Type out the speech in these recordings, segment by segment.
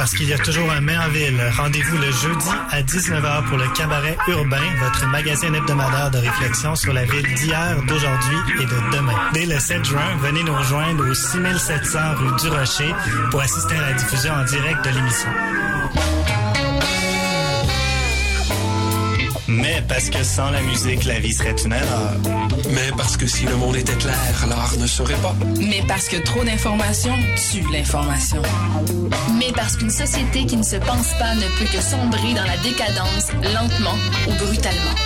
parce qu'il y a toujours un mais en ville. Rendez-vous le jeudi à 19h pour le Cabaret Urbain, votre magazine hebdomadaire de réflexion sur la ville d'hier, d'aujourd'hui et de demain. Dès le 7 juin, venez nous rejoindre au 6700 rue du Rocher pour assister à la diffusion en direct de l'émission. Mais parce que sans la musique, la vie serait une erreur. Mais parce que si le monde était clair, l'art ne serait pas. Mais parce que trop d'informations tue l'information. Mais parce qu'une société qui ne se pense pas ne peut que sombrer dans la décadence, lentement ou brutalement.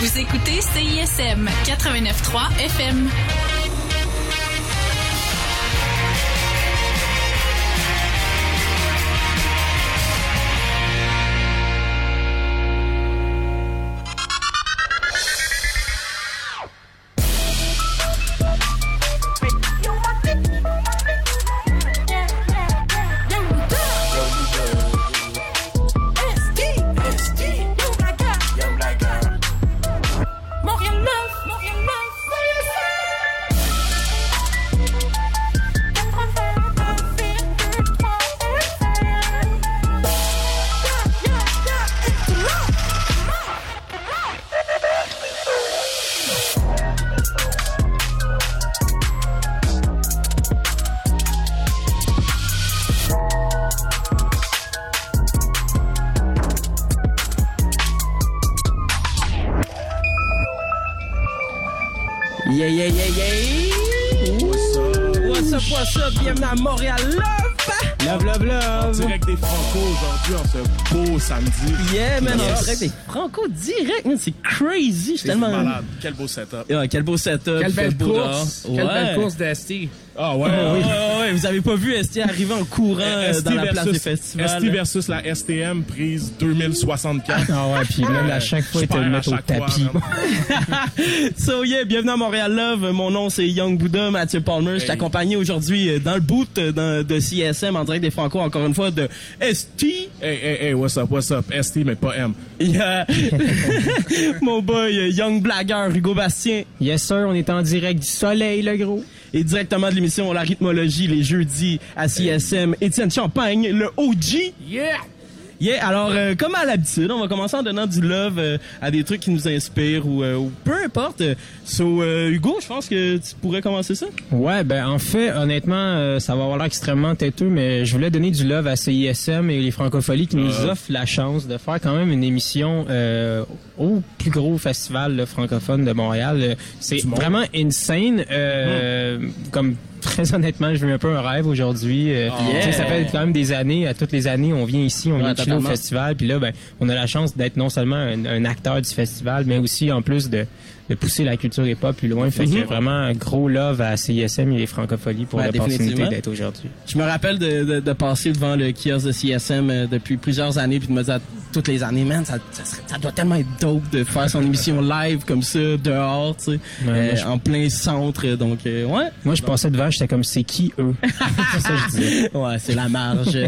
Vous écoutez CISM 89.3 FM. Love, love, love. Direct des Franco aujourd'hui en ce beau samedi. Yeah, man, Yes. dirait des Franco direct, man. C'est crazy. Je suis tellement. malade. Quel beau setup. Yeah, quel beau setup. Quelle belle course! Quelle Ouais. belle course d'Esti! Ah ouais, Ouais, oui. ouais, ouais, vous avez pas vu ST arriver en courant euh, dans la place des festivals. ST versus la STM prise 2064. Ah ouais, puis même à chaque fois, il te le au tapis. So yeah, bienvenue à Montréal Love. Mon nom c'est Young Buddha, Mathieu Palmer. Je accompagné aujourd'hui euh, dans le boot euh, dans- de CSM en direct des Franco, encore une fois de ST. Hey, hey, hey, what's up, what's up? ST, mais pas M. Yeah. Mon boy Young Blagger Hugo Bastien. Yes, sir, on est en direct du soleil, le gros. Et directement de l'émission La rythmologie les jeudis à CSM, Étienne Champagne, le OG. Yeah! Yeah, alors euh, comme à l'habitude, on va commencer en donnant du love euh, à des trucs qui nous inspirent ou, euh, ou peu importe. So euh, Hugo, je pense que tu pourrais commencer ça. Ouais, ben en fait, honnêtement, euh, ça va avoir l'air extrêmement têteux, mais je voulais donner du love à CISM et les francopholies qui nous offrent la chance de faire quand même une émission euh, au plus gros festival francophone de Montréal. C'est vraiment insane. Euh, Comme très honnêtement, je vis un peu un rêve aujourd'hui. Euh, Yeah. tu sais, Ça fait quand même des années, à toutes les années, on vient ici, on Ouais, vient chiller au festival, puis là, ben, on a la chance d'être non seulement un, un acteur du festival, mais aussi en plus de, de pousser la culture hip-hop plus loin. Fait que vraiment un gros love à CISM et les francopholies pour Ouais, l'opportunité d'être aujourd'hui. Je me rappelle de, de, de passer devant le kiosque de CSM euh, depuis plusieurs années puis de me dire toutes les années, man, ça, ça, serait- ça doit tellement être dope de faire son émission live comme ça, dehors, tu sais, euh, moi, je- en plein centre. Donc, euh, ouais. Moi, je passais devant, j'étais comme, c'est qui eux? c'est ça que je disais. Ouais, c'est la marge.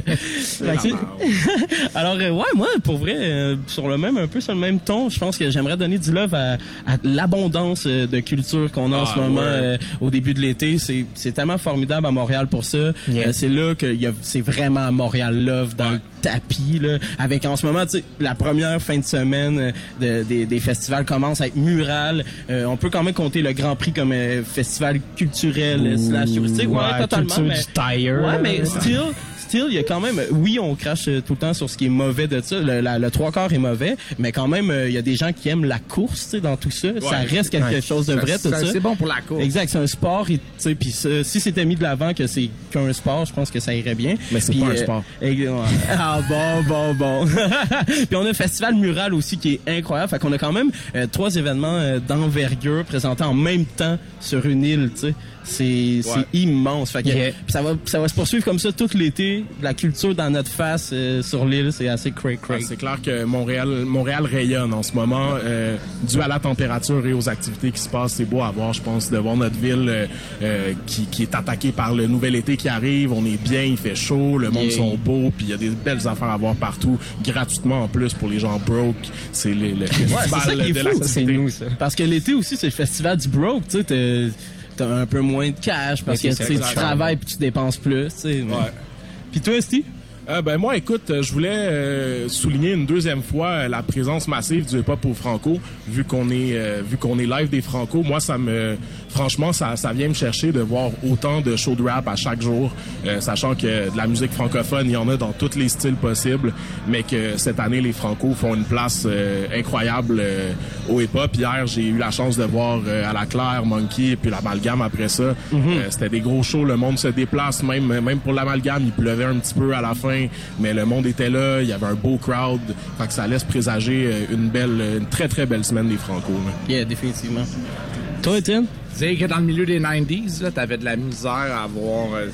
Alors, euh, ouais, moi, pour vrai, sur le même, un peu sur le même ton, je pense que j'aimerais donner du love à, à l'abondance euh, de culture qu'on a en Ah, ce moment ouais. euh, au début de l'été. C'est, c'est tellement formidable à Montréal pour ça. Yeah. Euh, c'est là que y a, c'est vraiment Montréal Love dans le tapis, là. Avec en ce moment, tu sais, la première fin de semaine de- des, des festivals commence à être mural. Euh, on peut quand même compter le Grand Prix comme euh, festival culturel slash touristique. Ouais, Ouais, totalement. culture mais- du tire. Ouais, mais still, il y a quand même, oui, on crache euh, tout le temps sur ce qui est mauvais de ça. Le, la- le trois quarts est mauvais, mais quand même, euh, il y a des gens qui aiment la course, tu sais, dans tout ça. Ça reste quelque Ouais. chose de vrai, tout ça. C'est bon pour la course. Exact, c'est un sport, et, tu sais, puis ça, si c'était mis de l'avant que c'est qu'un sport, je pense que ça irait bien. Mais c'est pas un euh, sport. ouais. ah bon, bon, bon. puis on a le festival mural aussi qui est incroyable. Fait qu'on a quand même euh, trois événements euh, d'envergure présentés en même temps sur une île, tu sais. C'est c'est immense. Fait que Yeah. ça va ça va se poursuivre comme ça tout l'été. La culture dans notre face euh, sur l'île, c'est assez cray Ah, cray. C'est clair que Montréal, Montréal rayonne en ce moment, euh, dû à la température et aux activités qui se passent. C'est beau à voir, je pense, de voir notre ville euh, euh, qui, qui est attaquée par le nouvel été qui arrive. On est bien, il fait chaud, le monde Yeah. sont beaux, puis il y a des belles affaires à voir partout, gratuitement en plus pour les gens broke. C'est le, le ça festival qui est de fou. l'activité. Ça, c'est nous, ça. Parce que l'été aussi, c'est le festival du broke, tu sais. T'as un peu moins de cash parce que tu travailles puis tu dépenses plus. Ouais. Puis toi, Steve? Euh, ben moi, écoute, euh, je voulais euh, souligner une deuxième fois euh, la présence massive du hip-hop au Franco, vu qu'on est euh, vu qu'on est live des Franco. Moi, ça me franchement, ça, ça vient me chercher de voir autant de shows de rap à chaque jour, euh, sachant que de la musique francophone, il y en a dans tous les styles possibles, mais que cette année, les Franco font une place euh, incroyable euh, au hip-hop. Hier, j'ai eu la chance de voir euh, à la Claire, Monkey, puis l'amalgame après ça. Euh, C'était des gros shows, le monde se déplace, même même pour l'amalgame, il pleuvait un petit peu à la fin, mais le monde était là, il y avait un beau crowd, fait que ça laisse présager une belle, une très très belle semaine des Franco. là. Yeah, définitivement. Toi, Étienne? Tu sais que dans le milieu des 90s, là, t'avais de la misère à avoir euh,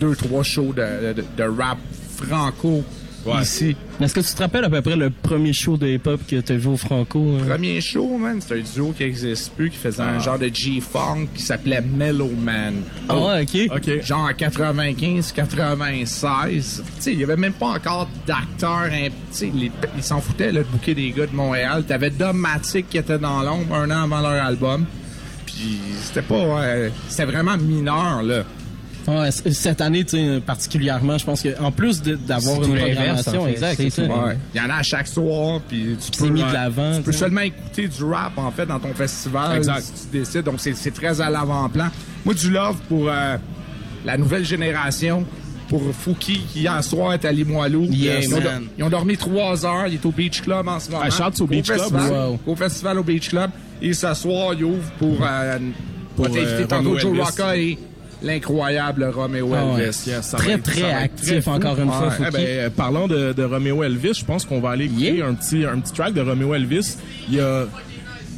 deux, trois shows de, de, de rap franco Ouais. ici. Est-ce que tu te rappelles à peu près le premier show de hip-hop que tu as vu au Franco? hein? Premier show, man, c'est un duo qui existe plus, qui faisait un genre de G-Funk qui s'appelait Mellow Man. Ah ouais, ok. OK. Genre en 95, 96. Tu sais, il y avait même pas encore d'acteurs. hein, Tu sais, les- ils s'en foutaient, là, de bouquer des gars de Montréal. T'avais Dogmatic qui était dans l'ombre un an avant leur album. C'était pas... ouais, c'était vraiment mineur, là. Ouais, cette année, tu sais, particulièrement, je pense qu'en plus d'avoir une programmation, en fait. exact, C'est c'est ça. tout. Ouais. Il y en a à chaque soir, puis tu peux... mis de euh, l'avant, Tu peux seulement écouter du rap, en fait, dans ton festival. Exact. Si tu décides. Donc, c'est c'est très à l'avant-plan. Moi, du love pour euh, la nouvelle génération. Pour Fouki, qui hier soir est à Limoilou. Yeah, ils, ont, ils ont dormi trois heures. Il est au Beach Club en ce moment. Ah, shout au Beach Club, festival, wow. Au festival au Beach Club. Et ce soir, il ouvre pour... Euh, Pour, euh, tantôt Joe. Rocca et l'incroyable Romeo Ah ouais. Elvis. Yes, Très, être- très actif, très encore une fois. Eh ben, euh, parlant de, de Romeo Elvis, je pense qu'on va aller écouter Yeah. un petit un petit track de Romeo Elvis. Il y a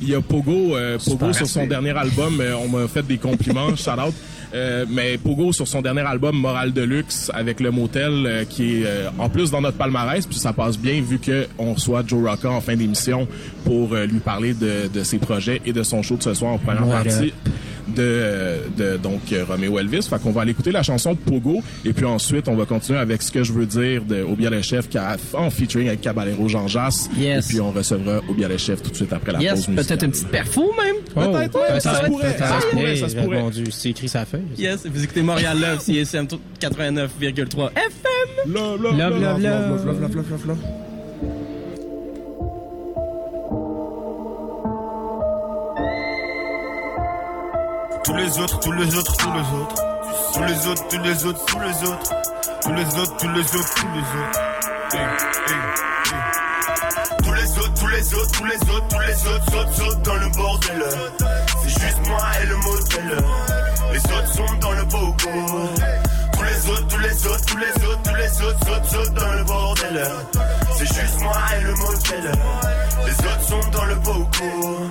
il y a Pogo, euh, Pogo sur son dernier album, on m'a fait des compliments, shout out. Euh, mais Pogo sur son dernier album Moral de luxe avec le motel euh, qui est euh, en plus dans notre palmarès puis ça passe bien vu que on reçoit Joe Rocca en fin d'émission pour lui parler de, de ses projets et de son show de ce soir en première Voilà. partie de, de donc Romeo Elvis. Fait qu'on va aller écouter la chanson Pogo et puis ensuite on va continuer avec ce que je veux dire de Obia le chef qui a en featuring avec Caballero Jean Jass. Yes. Et puis on recevra Obia le chef tout de suite après la Yes, pause peut-être une petite perfo même. Oh, Peut-être, ouais, ça se pourrait, ça se pourrait, ça se pourrait. C'est écrit sa feuille. Yes, vous écoutez Montréal Love, CSM 89,3 FM. Love, Love, love, love. Love, love, love, love, love. Tous les autres, tous les autres, tous les autres. Tous les autres, tous les autres, tous les autres. Tous les autres, tous les autres, tous les autres. Hey, hey, hey. Tous les autres, tous les autres, tous les autres, tous les autres sautent, sautent dans le bordel. C'est juste moi et le modèle. Les autres sont dans le bogo. Tous les autres, tous les autres, tous les autres, tous les autres sautent, sautent dans le bordel. C'est juste moi et le modèle. Les autres sont dans le bogo.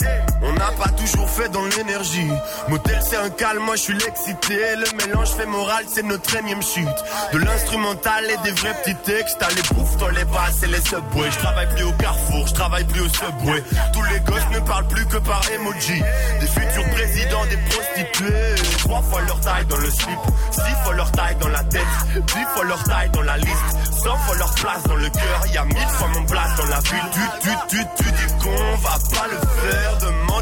On n'a pas toujours fait dans l'énergie. Motel c'est un calme, moi je suis l'excité. Le mélange fait moral, c'est notre énième chute. De l'instrumental et des vrais petits textes. T'as les bouffes dans les basses et les subways. Je travaille plus au carrefour, je travaille plus au subway. Tous les gosses ne parlent plus que par emoji. Des futurs présidents, des prostituées. Trois fois leur taille dans le slip. Six fois leur taille dans la tête. Dix fois leur taille dans la liste. Cent fois leur place dans le cœur. Y a mille fois mon place dans la ville. Tu, tu, tu, tu dis qu'on va pas le faire. Demande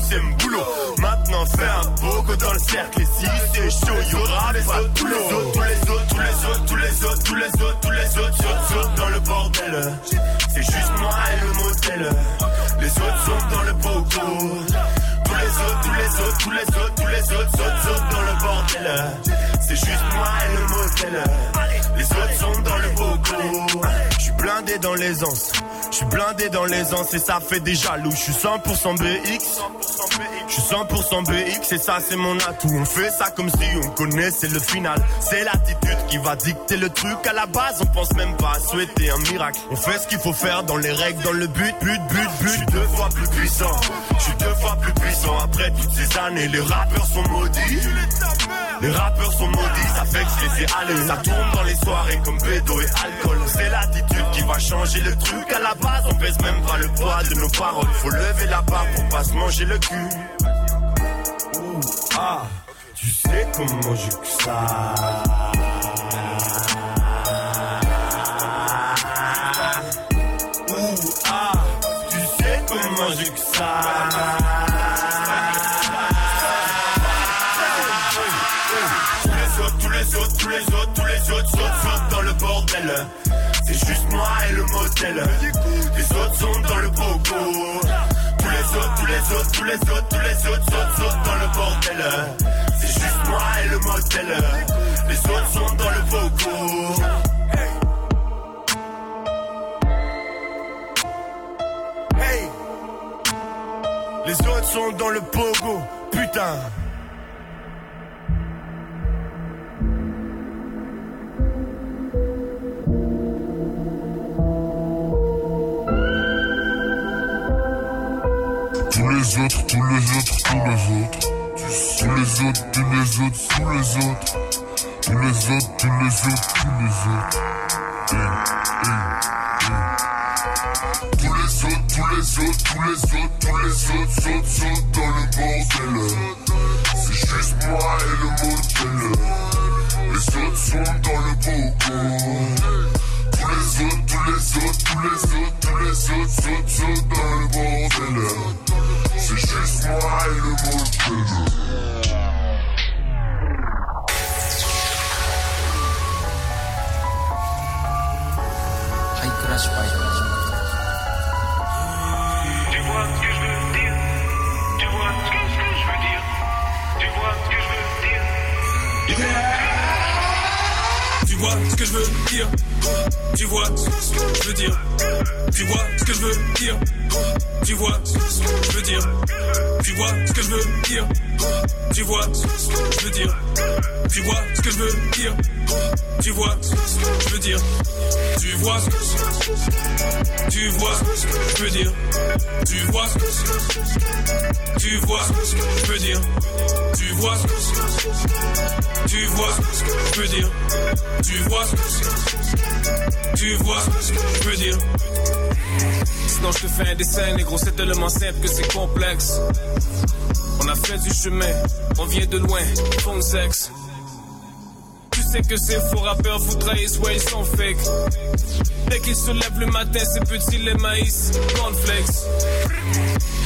c'est boulot. Maintenant fais un poco dans le cercle. Et si c'est chaud, y'aura pas tous les autres, tous les autres, tous les autres, tous les autres, tous les autres, tous les autres, sautent, sautent dans le bordel. C'est juste moi et le motel. Les autres sautent dans le poco. Tous les autres, tous les autres, tous les autres, tous les autres sautent, sautent dans le bordel. C'est juste moi et le motel. Les autres sont dans le boco. Je suis blindé dans l'aisance. Je suis blindé dans l'aisance et ça fait des jaloux. Je suis 100% BX. Je suis 100% BX et ça c'est mon atout. On fait ça comme si on connaissait le final. C'est l'attitude qui va dicter le truc. À la base, on pense même pas à souhaiter un miracle. On fait ce qu'il faut faire dans les règles, dans le but, but, but, but. Je suis deux fois plus puissant. Je suis deux fois plus puissant. Après toutes ces années, les rappeurs sont maudits. Les rappeurs sont maudits, ça fait que je les ai. Ça tourne dans les soirées comme bédo et alcool. C'est l'attitude qui va changer le truc. À la base, on pèse même pas le poids de nos paroles. Faut lever la barre pour pas se manger le cul. Ouh, ah, tu sais comment j'ai que ça. Les autres sont dans le pogo. Tous les autres, tous les autres, tous les autres, tous les autres sautent, sautent dans le bordel. C'est juste moi et le motel. Les autres sont dans le pogo. Hey! Les autres sont dans le pogo, putain. Les autres, tous les autres, tous les autres. Tous les autres, tous les autres, tous les autres. Tous les autres, tous les autres, tous les autres. Hey, hey, hey. Tous les autres, tous les autres, tous les autres, tous les autres sautent, sautent dans le bordel. C'est juste moi et le motel. Les autres sont dans le boco. Tous les autres, tous les autres, tous les autres, tous les autres sautent, sautent dans le bordel. C'est juste moi et le motel. Fais un dessin, négro, c'est tellement simple que c'est complexe. On a fait du chemin, on vient de loin, fond sexe. Tu sais que ces faux rappeurs vous trahissent, ouais, ils sont fake. Dès qu'ils se lèvent le matin, c'est petit les maïs, cornflakes.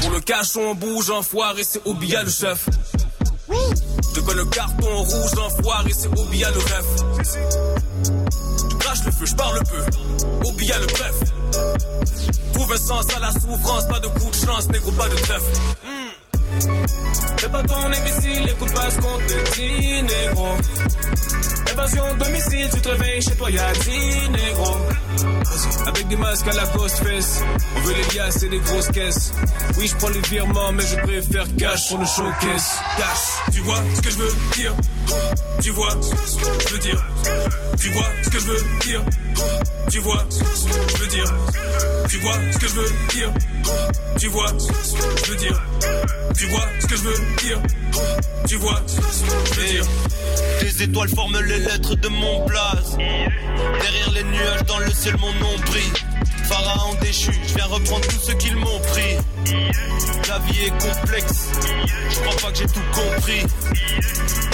Pour le cash, on bouge, enfoiré, c'est Obia le chef. Je colle le carton rouge, enfoiré, c'est Obia le ref. Je crache le feu, je parle peu, Obia le bref. Trouve sens à la souffrance, pas de coup de chance, négro, pas de trèfle. Fais pas ton imbécile, écoute pas ce qu'on te dit, négro. Domicile, tu te réveilles chez toi, y'a 10 négro. Avec des masques à la post fesse, on veut les liasses et des grosses caisses. Oui, je prends les virements, mais je préfère cash pour le showcase. Cash, tu vois ce que je veux dire? Tu vois ce que je veux dire? Tu vois ce que je veux dire? Tu vois ce que je veux dire? Tu vois ce que je veux dire? Tu vois ce que je veux dire? Tu vois ce que je veux dire? Tu vois ce que je veux dire? Les étoiles forment les lettres de mon blaze. Derrière les nuages, dans le ciel, mon nom brille. Pharaon déchu, je viens reprendre tout ce qu'ils m'ont pris. La vie est complexe, je crois pas que j'ai tout compris.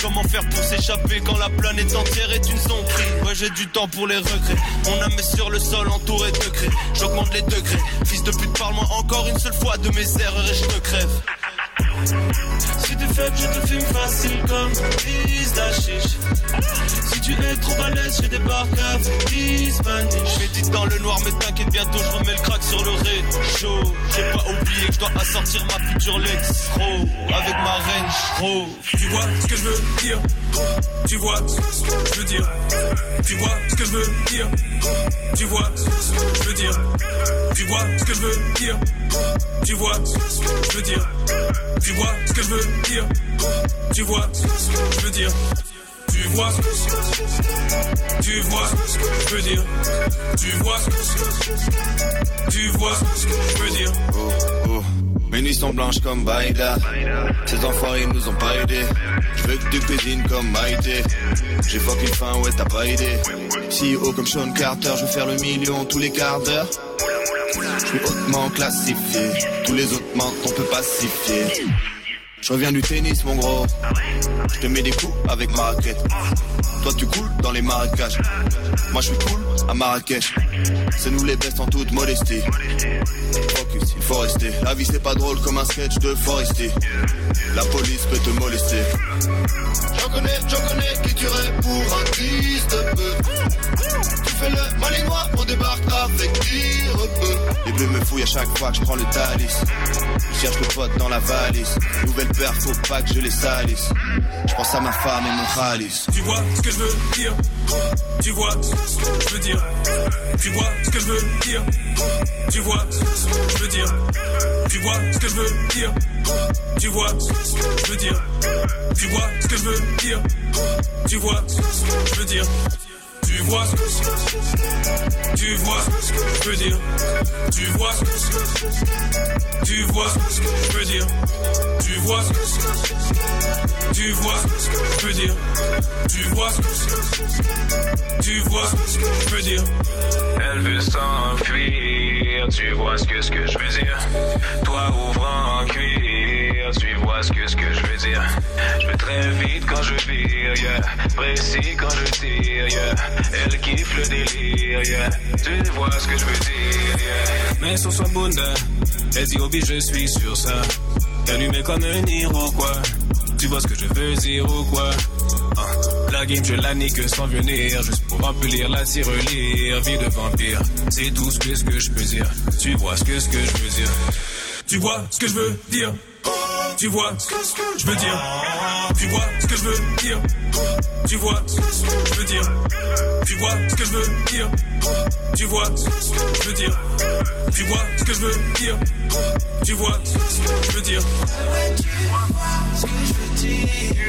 Comment faire pour s'échapper quand la planète entière est une sonderie Ouais, j'ai du temps pour les regrets. Mon âme est sur le sol entouré de craies. J'augmente les degrés. Fils de pute, parle-moi encore une seule fois de mes erreurs et je te crève. Si tu fais, je te filme facile comme fils d'Achiche. Si tu es trop balèze, je débarque à Spanish. Médite dans le noir, mais t'inquiète, bientôt je remets le crack sur le réchaud. J'ai pas oublié que je dois assortir ma future Lex Pro avec ma range pro. Tu vois ce que je veux dire? Tu vois ce que je veux dire? Tu vois ce que je veux dire? Tu vois ce que je veux dire? Tu vois ce que je veux dire? Tu vois ce que je veux dire? Tu vois ce que je veux dire? Tu vois ce que je veux dire? Tu vois ce que tu vois ce que je veux dire? Tu vois ce que tu vois ce que je veux dire? Oh, oh. Mes nuits sont blanches comme Baïda. Ces enfoirés nous ont pas aidés. Je veux que tu cuisines comme Maïté. J'ai fucking faim, ouais, t'as pas idée. Si haut comme Sean Carter, je veux faire le million tous les quarts d'heure. Je suis hautement classifié. Tous les autres mentent, on peut pacifier. Je reviens du tennis, mon gros. Je te mets des coups avec ma raquette. Toi, tu coules dans les marécages. Moi, je suis cool à Marrakech. C'est nous les bestes en toute modestie. Focus, il faut rester. La vie, c'est pas drôle comme un sketch de Forestier. La police peut te molester. J'en connais, j'en connais qui tuerait pour un fils de peu. Tu fais le malinois, on débarque avec tire peu. Les bleus me fouillent à chaque fois que je prends le talis. Je cherche le pote dans la valise. Faut pas que je les salisse. Je pense à ma femme et mon khalice. Tu vois ce que je veux dire? Tu vois ce que je veux dire? Tu vois ce que je veux dire? Tu vois ce que je veux dire? Tu vois ce que je veux dire? Tu vois ce que je veux dire? Tu vois ce que je veux dire? Tu vois ce que je veux dire? Tu vois ce que tu vois ce que je veux dire tu vois ce que tu vois ce que je veux dire tu vois ce que tu vois ce que je veux dire tu vois ce que tu vois ce que je veux dire Elle veut s'enfuir, tu vois ce que, ce que je veux dire. Toi ouvre en cuir, tu vois ce que, ce que je veux dire. Je vais très vite quand je vire, yeah. précis quand je tire. Yeah. Elle kiffe le délire, yeah. tu vois ce que je veux dire. Mais sur son bunda, elle dit Obi je suis sur ça Allumé comme un Iroquois Tu vois ce que je veux dire ou quoi? Hein, La game je la nique sans venir Juste pour remplir la tirelire Vie de vampire, c'est tout ce que, ce que je peux dire Tu vois ce que, ce que je veux dire Tu vois ce que je veux dire? Tu vois ce que je veux dire? Tu vois ce que je veux dire? Tu vois ce que je veux dire? Tu vois ce que je veux dire? Tu vois ce que je veux dire? Tu vois ce que je veux dire? Tu vois ce que je veux dire? Ce que je veux dire?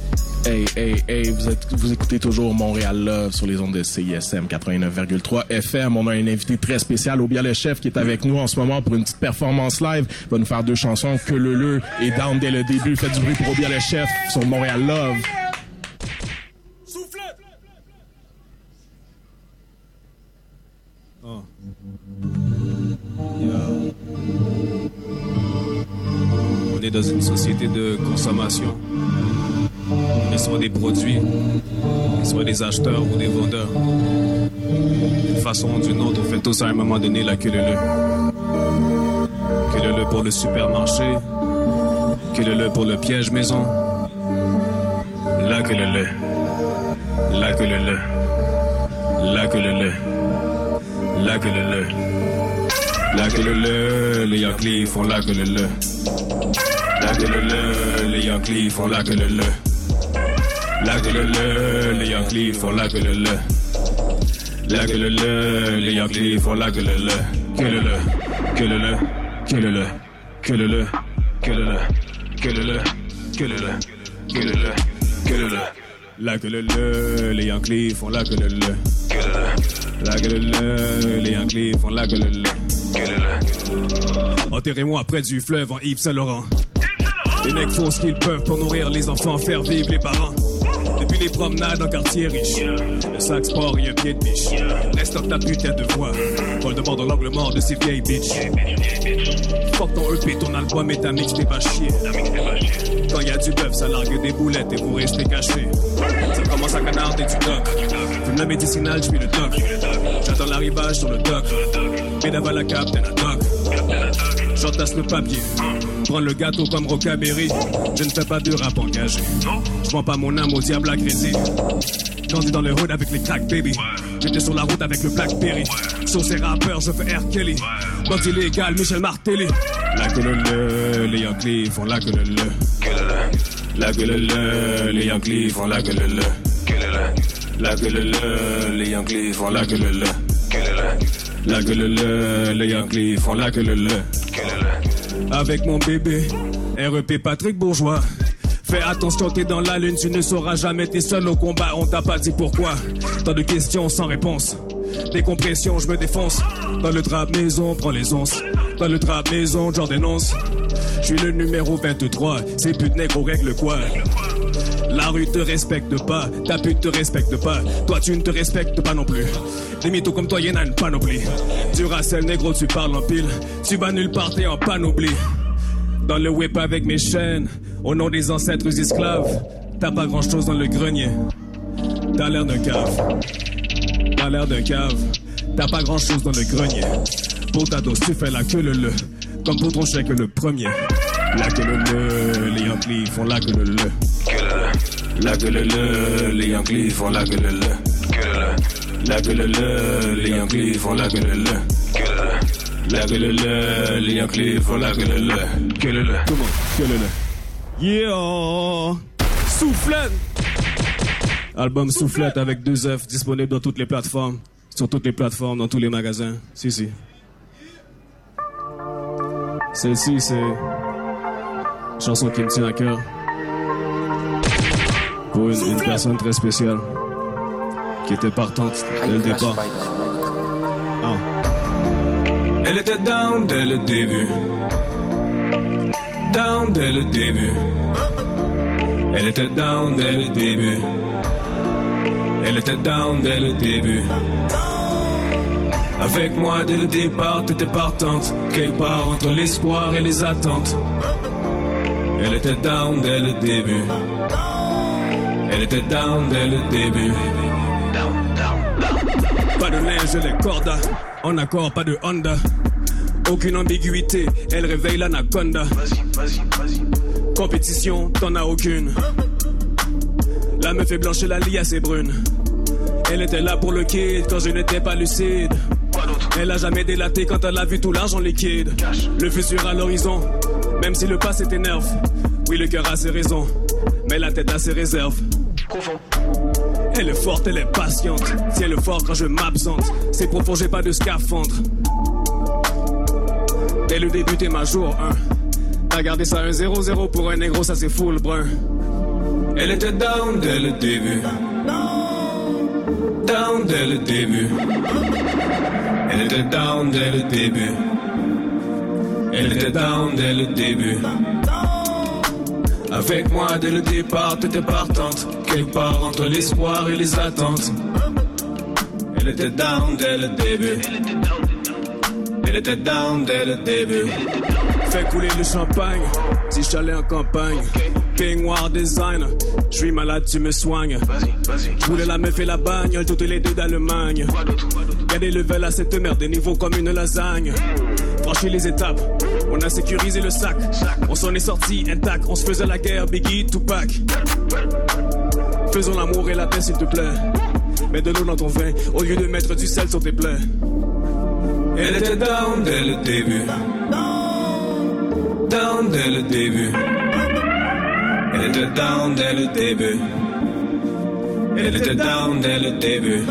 Hey, hey, hey, vous, êtes, vous écoutez toujours Montréal Love sur les ondes de CISM 89,3 FM. On a un invité très spécial, Obia le chef, qui est avec nous en ce moment pour une petite performance live. Il va nous faire deux chansons, Que le le et Down dès le début. Faites du bruit pour Obia le chef sur Montréal Love. Oh. Yeah. On est dans une société de consommation. Est soit des produits, soit des acheteurs ou des vendeurs. D'une façon ou d'une autre, on fait tous à un moment donné la queue le Queue le pour le supermarché, queue le pour le piège maison. La queue le la queue le la queue le la queue le la queue le les Yankees font la queue le la queue le les Yankees font la queue le la que le le, les Yankees font la que le le. La que le le, les Yankees font la que le le. Que le le, que le le, que le le, le le, le le, le le, le. La que le le, les Yankees font la que le. La que le le, les Yankees font la que le le. Que le le. Enterrez-moi près du fleuve en Yves Saint-Laurent. Les mecs font ce qu'ils peuvent pour nourrir les enfants, faire vivre les parents. Depuis les promenades en quartier riche, le sac sport et un pied de biche. Reste ta putain de voix. Paul demande dans l'angle mort de ces vieilles bitches. Fuck ton EP, ton album et ta mix, t'es pas chier. Quand y a du bœuf, ça largue des boulettes et vous restez cachés. Ça commence à canarder du doc. Fume la médicinale, j'suis le doc. J'attends l'arrivage sur le doc. Pédave à la captain à doc. J'entasse le papier. Prends le gâteau comme Rockaberry. Je ne fais pas de rap engagé. Je vends pas mon âme au diable crédit. Grandi dans le hood avec les crack baby. J'étais sur la route avec le Blackberry. Sur ces rappeurs, je fais R. Kelly. Bande illégal, Michel Martelly. La que le le, les Yankees font la que le le. La que le le, les Yankees font la que le le. La que le le, les Yankees font la que le le. La que le le, les Yankees font la que le le. Avec mon bébé, REP Patrick Bourgeois. Fais attention, t'es dans la lune, tu ne sauras jamais, t'es seul au combat, on t'a pas dit pourquoi. Tant de questions sans réponse. Décompression, je me défonce. Dans le trap maison, prends les onces. Dans le trap maison, j'en dénonce. Je suis le numéro 23, ces putes négro règle quoi? La rue te respecte pas, ta pute te respecte pas, toi tu ne te respectes pas non plus. Des mythos comme toi, y'en a une panoplie. Du racel négro, tu parles en pile, tu vas nulle part, t'es en panoplie. Dans le whip avec mes chaînes, au nom des ancêtres esclaves, t'as pas grand chose dans le grenier. T'as l'air d'un cave, t'as l'air d'un cave, t'as pas grand chose dans le grenier. Pour ta dose, tu fais la queue le le, comme pour ton chèque le premier. La queue le le, les Yankees font la queue le le. La gueule le le, les Yankees font la gueule le le. La gueule le le, les Yankees font la gueule le le. La gueule le le, les Yankees font la gueule le le. Gueule le. Monde, gueule le. Yeah! Soufflette! Album Soufflette avec deux œufs disponible dans toutes les plateformes. Sur toutes les plateformes, dans tous les magasins. Si, si. Celle-ci, c'est chanson qui me tient à cœur. Pour une, personne très spéciale qui était partante dès le départ. Ah. Elle était down dès le début. Down dès le début. Elle était down dès le début. Elle était down dès le début. Avec moi dès le départ, t'étais partante. Quelque part entre l'espoir et les attentes. Elle était down dès le début. Elle était down dès le début. Pas de linge, les cordas. En accord, pas de Honda. Aucune ambiguïté, elle réveille l'anaconda. Compétition, t'en as aucune. La meuf est blanche et la liasse est brune. Elle était là pour le kid quand je n'étais pas lucide. Elle a jamais délaté quand elle a vu tout l'argent liquide. Le futur à l'horizon, même si le passé t'énerve. Oui, le cœur a ses raisons, mais la tête a ses réserves. Elle est forte, elle est patiente. Tiens le fort quand je m'absente. C'est profond, j'ai pas de scaphandre. Dès le début, t'es ma jour 1. T'as gardé ça un 0-0 pour un négro, ça c'est full brun. Elle était down dès le début. Down dès le début. Elle était down dès le début. Elle était down dès le début. Avec moi dès le départ, t'étais partante. Quelque part entre l'espoir et les attentes. Elle était down dès le début. Elle était down dès le début. Fais couler le champagne, si j'allais en campagne. Peignoir design, je suis malade, tu me soignes. Je voulais la meuf et la bagnole, toutes les deux d'Allemagne. Y'a des levels à cette merde, des niveaux comme une lasagne. On a sécurisé le sac. On s'en est sorti intact, on se faisait la guerre, Biggie, Tupac. Faisons l'amour et la paix, s'il te plaît. Mets de l'eau dans ton vin, au lieu de mettre du sel sur tes plaies. Elle était down dès le début. Down dès le début. Elle était down dès le début. Elle était down dès le début.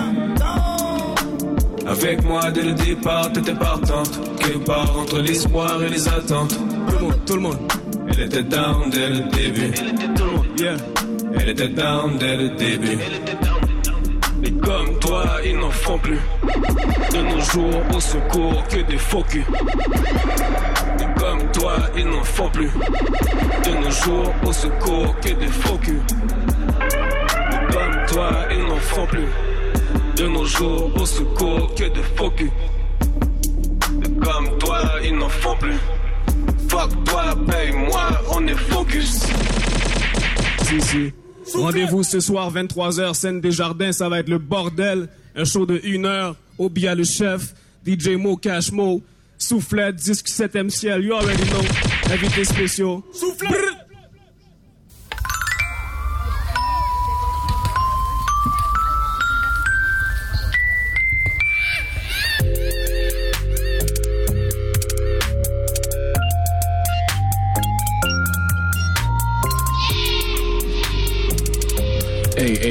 Avec moi dès le départ, t'étais partante. Quelque part entre l'espoir et les attentes. Tout le monde, tout le monde. Elle était down dès le début. Tout le monde, yeah. Elle était down dès le début. Mais comme toi, ils n'en font plus. De nos jours, au secours, que des faux culs. Et comme toi, ils n'en font plus. De nos jours, au secours, que des faux culs. Et comme toi, ils n'en font plus. De nos jours, au secours, que des faux culs. Toi, ils n'en font plus. Fuck toi, paye-moi, on est focus. Si, si. Rendez-vous ce soir, 23h, scène des jardins, ça va être le bordel. Un show de 1 heure, Obia le chef, DJ Mo Cash Mo, Soufflette, disque 7ème ciel, you already know, invités spéciaux. Soufflette!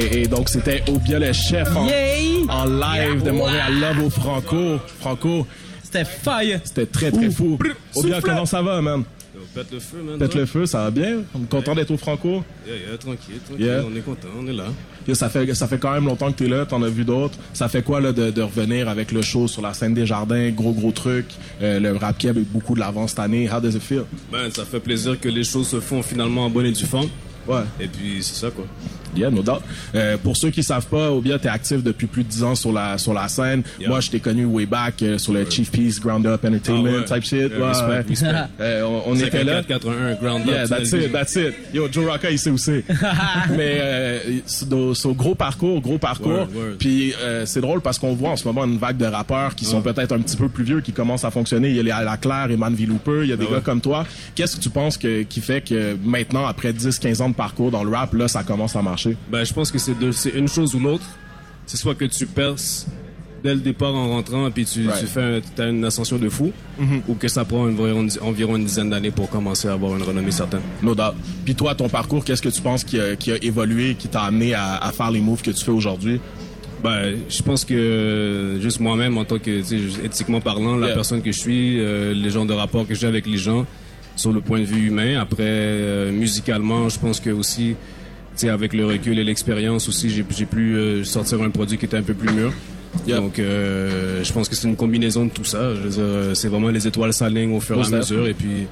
Hey, donc c'était Obia le chef en, Yay! en live de Montréal Love au Franco. Franco, C'était fire. c'était très très Ouf. fou. Obia, comment ça va, man? Pète le feu, man. Pète toi. le feu, ça va bien? On est content d'être au Franco? Yeah, yeah, tranquille, tranquille. Yeah. On est content, on est là. Ça fait ça fait quand même longtemps que t'es là, t'en as vu d'autres. Ça fait quoi là de, de revenir avec le show sur la scène des jardins, gros gros truc. Euh, le rap keb beaucoup de l'avance cette année. How does it feel? Ben, ça fait plaisir que les choses se font finalement en bonne et due forme. Ouais. Et puis, c'est ça, quoi. Yeah, no doubt. Euh, pour ceux qui savent pas, Obia, t'es actif depuis plus de 10 ans sur la sur la scène. Moi, je t'ai connu way back euh, sur le Chief Peace Ground Up Entertainment Ah ouais. type shit. Yeah, respect, respect. Euh, on, on était là. 5481 Ground Yeah, Up. that's it, that's it. Yo, Joe Rocca, il sait où c'est. Mais euh, gros parcours, gros parcours. Puis euh, c'est drôle parce qu'on voit en ce moment une vague de rappeurs qui sont peut-être un petit peu plus vieux, qui commencent à fonctionner. Il y a les à la Claire, Eman Villouper, il y a des Ah ouais. gars comme toi. Qu'est-ce que tu penses que, qui fait que maintenant, après 10-15 ans de parcours dans le rap, là, ça commence à marcher? Ben, je pense que c'est une chose ou l'autre. C'est soit que tu perces dès le départ en rentrant et puis tu, Right. tu fais un- t'as une ascension de fou Mhm. ou que ça prend environ, environ une dizaine d'années pour commencer à avoir une renommée certaine. No doubt. Puis toi, ton parcours, qu'est-ce que tu penses qui a, qui a évolué, qui t'a amené à, à faire les moves que tu fais aujourd'hui? Ben, je pense que juste moi-même, en tant que, éthiquement parlant, la personne que je suis, euh, les genres de rapports que j'ai avec les gens, sur le point de vue humain. Après, euh, musicalement, je pense que aussi, avec le recul et l'expérience aussi, j'ai pu euh, sortir un produit qui était un peu plus mûr. Donc, euh, je pense que c'est une combinaison de tout ça. Euh, c'est vraiment les étoiles s'alignent au fur et à mesure. Et puis,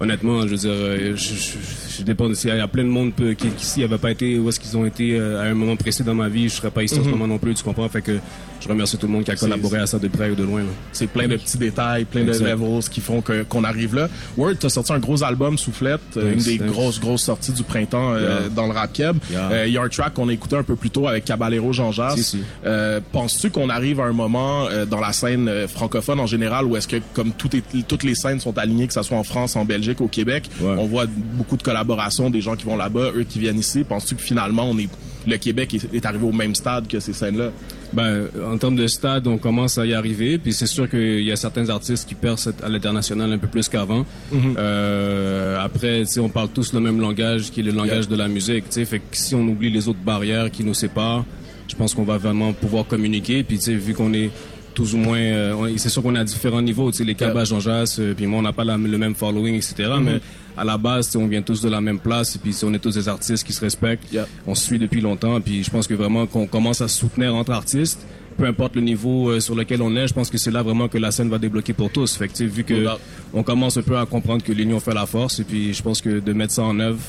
honnêtement, je veux dire, euh, je, je, je dépends. de- Il y a plein de monde qui, qui s'ils n'avaient pas été où est-ce qu'ils ont été euh, à un moment précis dans ma vie, je serais pas ici en ce Mhm. moment non plus. Tu comprends? Fait que je remercie tout le monde qui a collaboré à ça de près ou de loin. là. C'est plein de petits détails, plein de Exact. levels qui font que- qu'on arrive là. Word, t'as sorti un gros album, Soufflette, euh, une des grosses, grosses sorties du printemps euh, Yeah. dans le rap keb. Yeah. Euh, Il y a un track qu'on a écouté un peu plus tôt avec Caballero Jean Jas. Si, si. Euh, Penses-tu qu'on arrive à un moment euh, dans la scène francophone en général où est-ce que comme tout est- toutes les scènes sont alignées, que ce soit en France, en Belgique, au Québec, on voit beaucoup de collaborations, des gens qui vont là-bas, eux qui viennent ici. Penses-tu que finalement on est le Québec est, est arrivé au même stade que ces scènes-là? Ben, en termes de stade, on commence à y arriver. Puis c'est sûr qu'il y a certains artistes qui percent à l'international un peu plus qu'avant. Mhm. Euh, après, on parle tous le même langage, qui est le langage de la musique. Fait que si on oublie les autres barrières qui nous séparent, je pense qu'on va vraiment pouvoir communiquer. Puis tu sais, vu qu'on est tous ou moins, euh, c'est sûr qu'on est à différents niveaux. Tu sais, les cabages en jazz, euh, puis moi, on n'a pas la- le même following, etc. Mhm. Mais à la base, tu sais, on vient tous de la même place. Et puis, on est tous des artistes qui se respectent. On se suit depuis longtemps. Puis, je pense que vraiment qu'on commence à se soutenir entre artistes. Peu importe le niveau euh, sur lequel on est, je pense que c'est là vraiment que la scène va débloquer pour tous. Fait que, tu sais, vu que on commence un peu à comprendre que l'union fait la force, et puis je pense que de mettre ça en œuvre,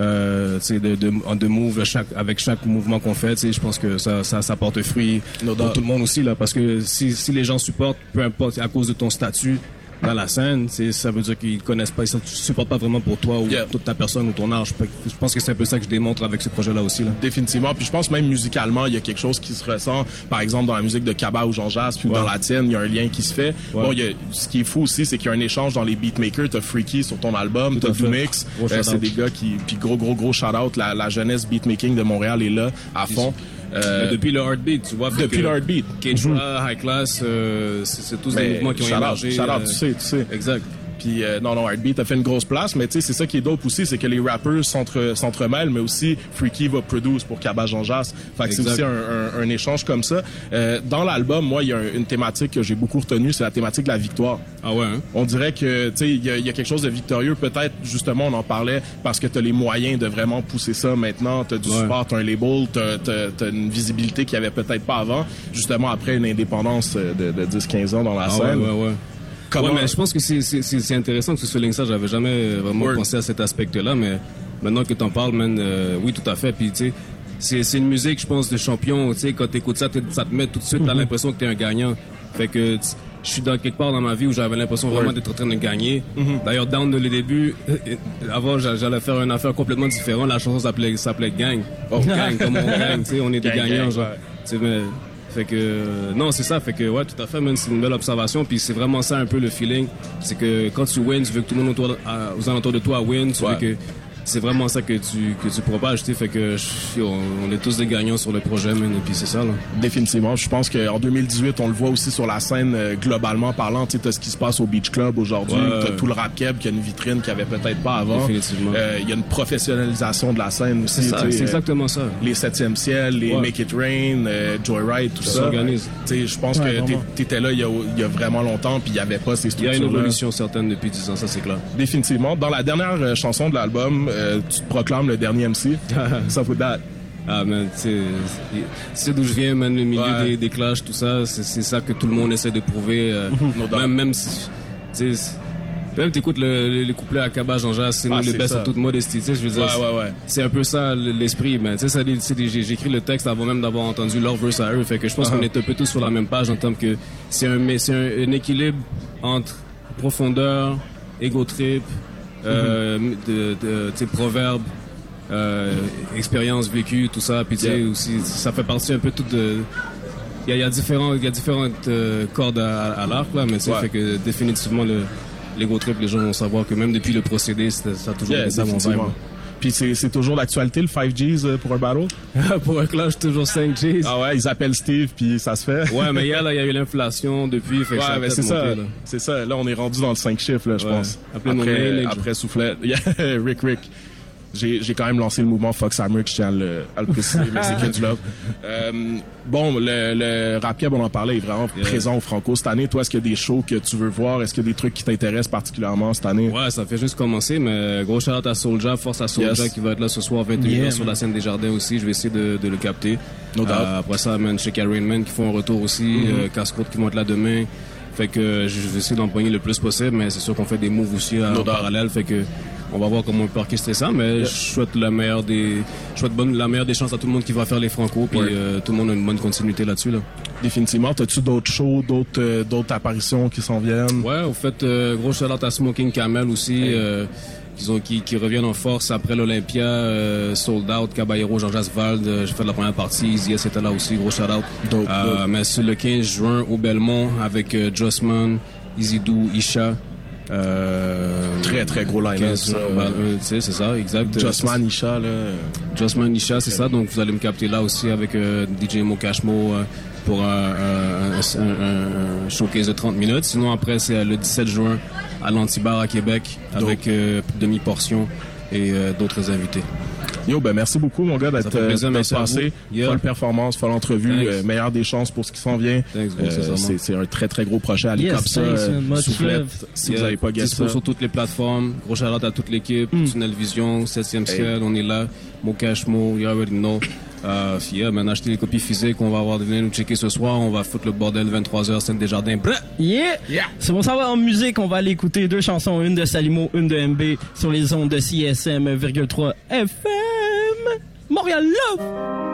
euh, de, de, de move chaque, avec chaque mouvement qu'on fait, tu sais, je pense que ça, ça, ça porte fruit pour tout le monde aussi, là, parce que si, si les gens supportent, peu importe, à cause de ton statut dans la scène, ça veut dire qu'ils connaissent pas, ils ne supportent pas vraiment pour toi ou toute ta personne ou ton art. Je, pense que c'est un peu ça que je démontre avec ce projet-là aussi, là. Définitivement. Puis je pense même musicalement, il y a quelque chose qui se ressent. Par exemple, dans la musique de Kaba ou Jean Jas, puis dans la tienne, il y a un lien qui se fait. Bon, y a, ce qui est fou aussi, c'est qu'il y a un échange dans les beatmakers. T'as Freaky sur ton album, t'as. Doomix. Gros Euh, c'est des gars qui, puis gros, gros, gros shout-out. La, la jeunesse beatmaking de Montréal est là, à fond. Euh, depuis le Heartbeat, tu vois. depuis que le Heartbeat. K-Tra, High Class, euh, c'est tous des mouvements qui ont émergé. shout-out, euh, tu sais, tu sais. Exact. Puis euh, non, non, Heartbeat a fait une grosse place, mais tu sais, c'est ça qui est dope aussi, c'est que les rappers s'entre- s'entremêlent, mais aussi Freaky va produce pour Kaba Jean Jas. Fait que c'est aussi un, un- un échange comme ça. Euh, dans l'album, moi, il y a un- une thématique que j'ai beaucoup retenue, c'est la thématique de la victoire. Ah ouais, hein? On dirait que, tu sais, il y, y a quelque chose de victorieux. Peut-être, justement, on en parlait parce que tu as les moyens de vraiment pousser ça maintenant. Tu as du Ouais. support, tu un label, tu as, une visibilité qu'il n'y avait peut-être pas avant, justement après une indépendance euh, de, de 10-15 ans dans la Ah scène. ouais, ouais, ouais. Comment- Ouais, mais je pense que c'est- c'est c'est- c'est intéressant que tu soulignes ça. J'avais jamais vraiment Word. pensé à cet aspect-là, mais maintenant que tu en parles, man, euh, oui, tout à fait. Puis, tu sais, c'est c'est une musique, je pense, de champion. Tu sais, quand tu écoutes ça, t'es- ça te met tout de suite, t'as l'impression que tu es un gagnant. Fait que je suis dans quelque part dans ma vie où j'avais l'impression vraiment d'être en train de gagner. Mhm. D'ailleurs, down de les débuts, euh, avant, j'a- j'allais faire une affaire complètement différente. La chanson s'appelait s'appelait Gang. Oh, gang, comme on gagne, tu sais, on est des gagnants, genre. Fait que non, c'est ça. Fait que ouais, tout à fait, man, c'est une belle observation. Puis c'est vraiment ça un peu le feeling, c'est que quand tu wins, tu veux que tout le monde autour, à- aux alentours de toi win. Tu Ouais. veux que c'est vraiment ça que tu que tu pourras pas acheter. Fait que je- on, on est tous des gagnants sur le projet, man, et puis c'est ça là. Définitivement. Je pense qu'en 2018, on le voit aussi sur la scène euh, globalement parlant. Tu sais, t'as ce qui se passe au Beach Club aujourd'hui. Ouais. T'as tout le rap keb qui a une vitrine qu'il n'y avait peut-être pas avant. Définitivement. Euh, Il y a une professionnalisation de la scène aussi. C'est ça, tu sais, c'est euh, exactement ça. Les 7e ciel, les Ouais. Make It Rain, euh, Joyride, tout Ça ça. s'organise. Tu sais, Je pense Ouais, que t'étais là il y, a, il y a vraiment longtemps, puis il n'y avait pas ces Il y a structures une évolution certaine depuis 10 ans, ça c'est clair. Définitivement. Dans la dernière euh, chanson de l'album, euh, tu te proclames le dernier MC. ça faut date. Ah sais d'où je viens, man, le milieu Ouais. des, des clashs, tout ça, c'est c'est ça que tout le monde essaie de prouver. euh, même, même si, même t'écoutes le, le, les couplets à Cabas Jean Jacques, c'est Ah, nous les c'est en toute modestie, je veux dire. Ouais, ouais, ouais. C'est un peu ça l'esprit, mais tu sais, c'est écrit le texte avant même d'avoir entendu leur verse à eux, fait que je pense Uh-huh. qu'on est un peu tous sur la même page en termes que c'est un, c'est un, un équilibre entre profondeur, ego trip, euh, de, de, proverbes, euh, expérience vécue, tout ça. Puis tu sais, Yeah. aussi, ça fait partie un peu tout de. Il y y a différents, il y a différentes euh, cordes à, à l'arc là, mais sais, Ouais. fait que définitivement le l'ego trip, les gens vont savoir que même depuis le procédé, ça a toujours Yeah, été ça mon. Puis c'est c'est toujours d'actualité le 5 Gs euh, pour un battle? pour un clash, toujours 5 Gs. Ah ouais, ils appellent Steve puis ça se fait. Ouais, mais hier là, il y a eu l'inflation depuis, fait que ça a Ouais, mais c'est ça. C'est ça. Là, on est rendu dans le 5 chiffres, là, je Ouais. pense. Après, mail, après Soufflet. Yeah, Rick Rick. J'ai quand même lancé le mouvement Fox Hammer, je tiens à le, à le préciser, mais c'est que du love. Euh, bon, le, le rap on en parlait, est vraiment Yeah. présent au Franco cette année. Toi, est-ce qu'il y a des shows que tu veux voir? Est-ce qu'il y a des trucs qui t'intéressent particulièrement cette année? Ouais, ça fait juste commencer, mais gros shout à Soulja, force à Soulja Yes. qui va être là ce soir 21h Yeah, sur la scène des jardins aussi. Je vais essayer de, de le capter. No doubt. Euh, après ça, man, chez Karen Man qui font un retour aussi, euh, Casse-Croûte qui vont être là demain. Fait que je vais essayer d'empoigner le plus possible, mais c'est sûr qu'on fait des moves aussi euh, No en parallèle. Fait que on va voir comment on peut orchestrer ça, mais je souhaite la meilleure des, je souhaite bonne, la meilleure des chances à tout le monde qui va faire les Franco, puis Ouais. euh, tout le monde a une bonne continuité là-dessus là. Définitivement. T'as-tu d'autres shows, d'autres euh, d'autres apparitions qui s'en viennent? Ouais, au fait, euh, gros shout à Smoking Camel aussi, qui, ont, qui, qui reviennent en force après l'Olympia, euh, Sold Out, Caballero, Jean-Jacques Vald, euh, j'ai fait la première partie, Izzy S était là aussi, gros shout out. Dope, Euh, dope. mais c'est le 15 juin au Belmont avec Jossman, Izidou, Isha. Euh, Très, très gros line-up, 15 ça. juin, tu sais, c'est ça, exact. Jossman, Isha, là. Jossman Isha, c'est ça. Donc vous allez me capter là aussi avec euh, DJ Mo Cashmo euh, pour un, un- showcase de 30 minutes. Sinon après c'est le 17 juin à l'Antibar à Québec avec demi-portion et d'autres invités. Yo, ben merci beaucoup, mon gars, d'être euh, à passé. vous. Yeah. Folle performance, folle entrevue, euh, meilleure des chances pour ce qui s'en vient. Thanks, bro, Euh, c'est un très, très gros projet. Allez Yes, comme ça, soufflette, si vous Yeah, n'avez pas ça. sur toutes les plateformes. Gros shout à toute l'équipe, Mm. Tunnel Vision, 7e ciel, on est là. Mo Cashmo, you already know. Euh, yeah, man, achetez les copies physiques, on va avoir de venir nous checker ce soir, on va foutre le bordel 23h, scène des jardins. Brrr! Yeah! C'est bon, ça va en musique. On va aller écouter deux chansons, une de Salimo, une de MB, sur les ondes de CSM,3 FM. Montréal Love!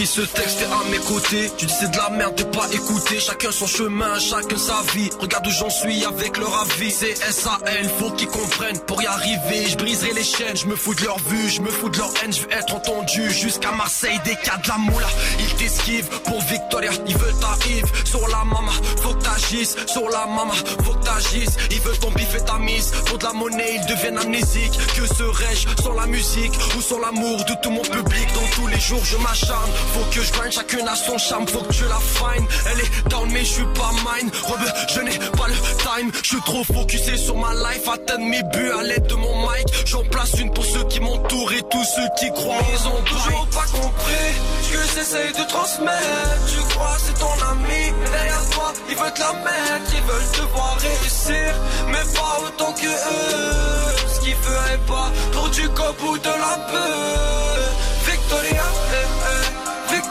Ce texte à mes côtés. Tu dis c'est de la merde t'es pas écouté Chacun son chemin, chacun sa vie. Regarde où j'en suis avec leur avis. C'est S.A.L, faut qu'ils comprennent. Pour y arriver, je briserai les chaînes. Je me fous de leur vue, je me fous de leur haine. Je veux être entendu jusqu'à Marseille. Des cas de la moula, ils t'esquivent Pour Victoria, ils veulent ta Yves Sur la mama, faut que t'agisses Sur la mama, faut que t'agisses. Ils veulent ton bif et ta mise. Pour de la monnaie, ils deviennent amnésiques. Que serais-je sans la musique Ou sans l'amour de tout mon public? Dans tous les jours je m'acharne Faut que je grind, chacune a son charme Faut que tu la find Elle est down mais je suis pas mine. Rebeu, je n'ai pas le time. Je suis trop focusé sur ma life Atteindre mes buts à l'aide de mon mic. J'en place une pour ceux qui m'entourent Et tous ceux qui croient Ils ont toujours pas compris Ce que j'essaye de transmettre. Tu crois c'est ton ami Derrière toi ils veulent te la mettre. Ils veulent te voir réussir Mais pas autant que eux. Ce qu'ils feraient pas pour du cop ou de la peur. Victoria, eh, eh,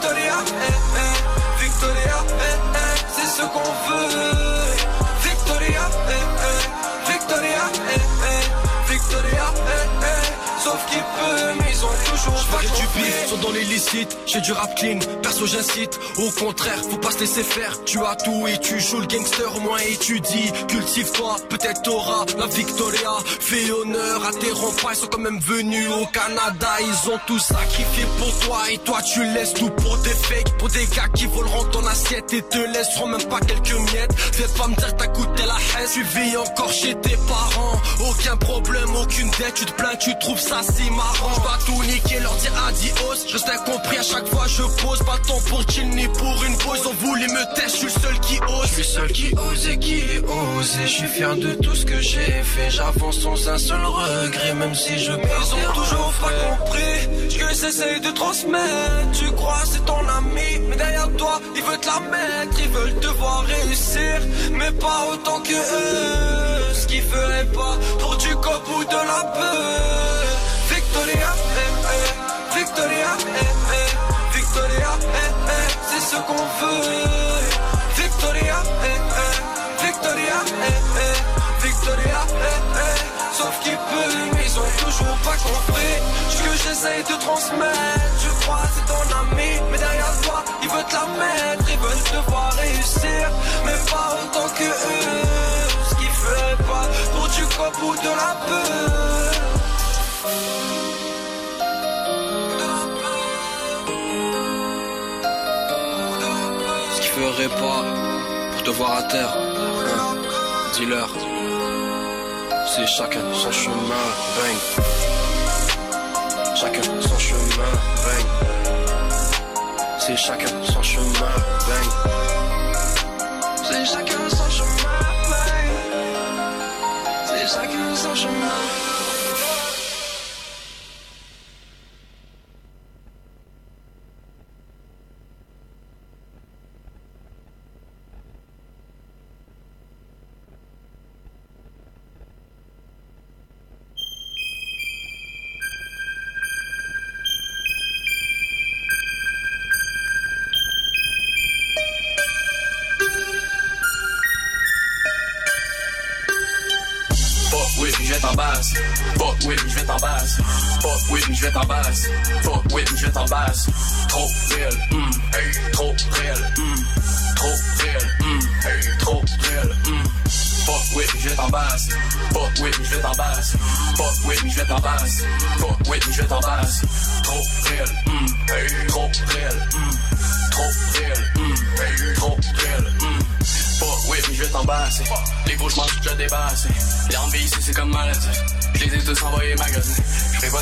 Victoria, eh, eh, Victoria, eh, eh, c'est ce qu'on veut. Victoria, eh, Victoria, eh, Victoria, eh, eh, sauf qu'il peut, toujours pas du beat sur félicite, j'ai du rap clean, perso j'incite. Au contraire, faut pas se laisser faire. Tu as tout et tu joues le gangster, au moins étudie. Cultive-toi, peut-être t'auras la Victoria. Fais honneur à tes ronds-pas, ils sont quand même venus au Canada. Ils ont tout sacrifié pour toi et toi tu laisses tout pour des fakes. Pour des gars qui voleront ton assiette et te laisseront même pas quelques miettes. Fais pas me dire t'as coûté la haine. Tu vis encore chez tes parents. Aucun problème, aucune dette. Tu te plains, tu trouves ça si marrant. Niquer, leur dire adios. Je t'ai compris à chaque fois je pose. Pas de temps pour chill ni pour une pause. Ont voulu me tester, je suis le seul qui ose. Je suis seul qui ose et qui ose. Et je suis fier de tout ce que j'ai fait. J'avance sans un seul regret, même si je perds. Ils ont toujours pas compris ce que j'essaie de transmettre. Tu crois c'est ton ami, mais derrière toi, ils veulent te la mettre. Ils veulent te voir réussir, mais pas autant que eux. Ce qu'ils feraient pas pour du cop ou de la peur. Victoria, Victoria, eh, eh, Victoria, eh, eh, c'est ce qu'on veut. Victoria, eh, eh, Victoria, eh, eh, Victoria, eh, eh, sauf qu'ils peuvent, ils ont toujours pas compris ce que j'essaye de transmettre. Je crois c'est ton ami, mais derrière toi, ils veulent te la mettre, ils veulent te voir réussir, mais pas autant que eux. Ce qu'ils feraient pas pour du cop ou de la peur. Feraient pas pour te voir à terre. Hein. Dis-leur, c'est chacun son chemin, bang. Chacun son chemin, bang. C'est chacun son chemin, bang. C'est chacun son chemin, bang. C'est chacun son chemin. T'embasse. Fuck me, je t'embasse. Trop réel, hum, hey, trop réel, hum, trop réel, hum, hey, trop réel, hum. Fuck me, je vais t'embasse. Fuck me, je vais t'embasse. Fuck me, je vais t'embasse. Fuck me, je t'embasse. Trop réel, hum, hey, trop réel, hum, trop réel, hum, hey, trop réel, hum. Fuck me, je vais t'embasser. Les cauchemars, je débasse. L'envie ici, c'est comme maladie. Je les ai tous envoyés magasins. Pas.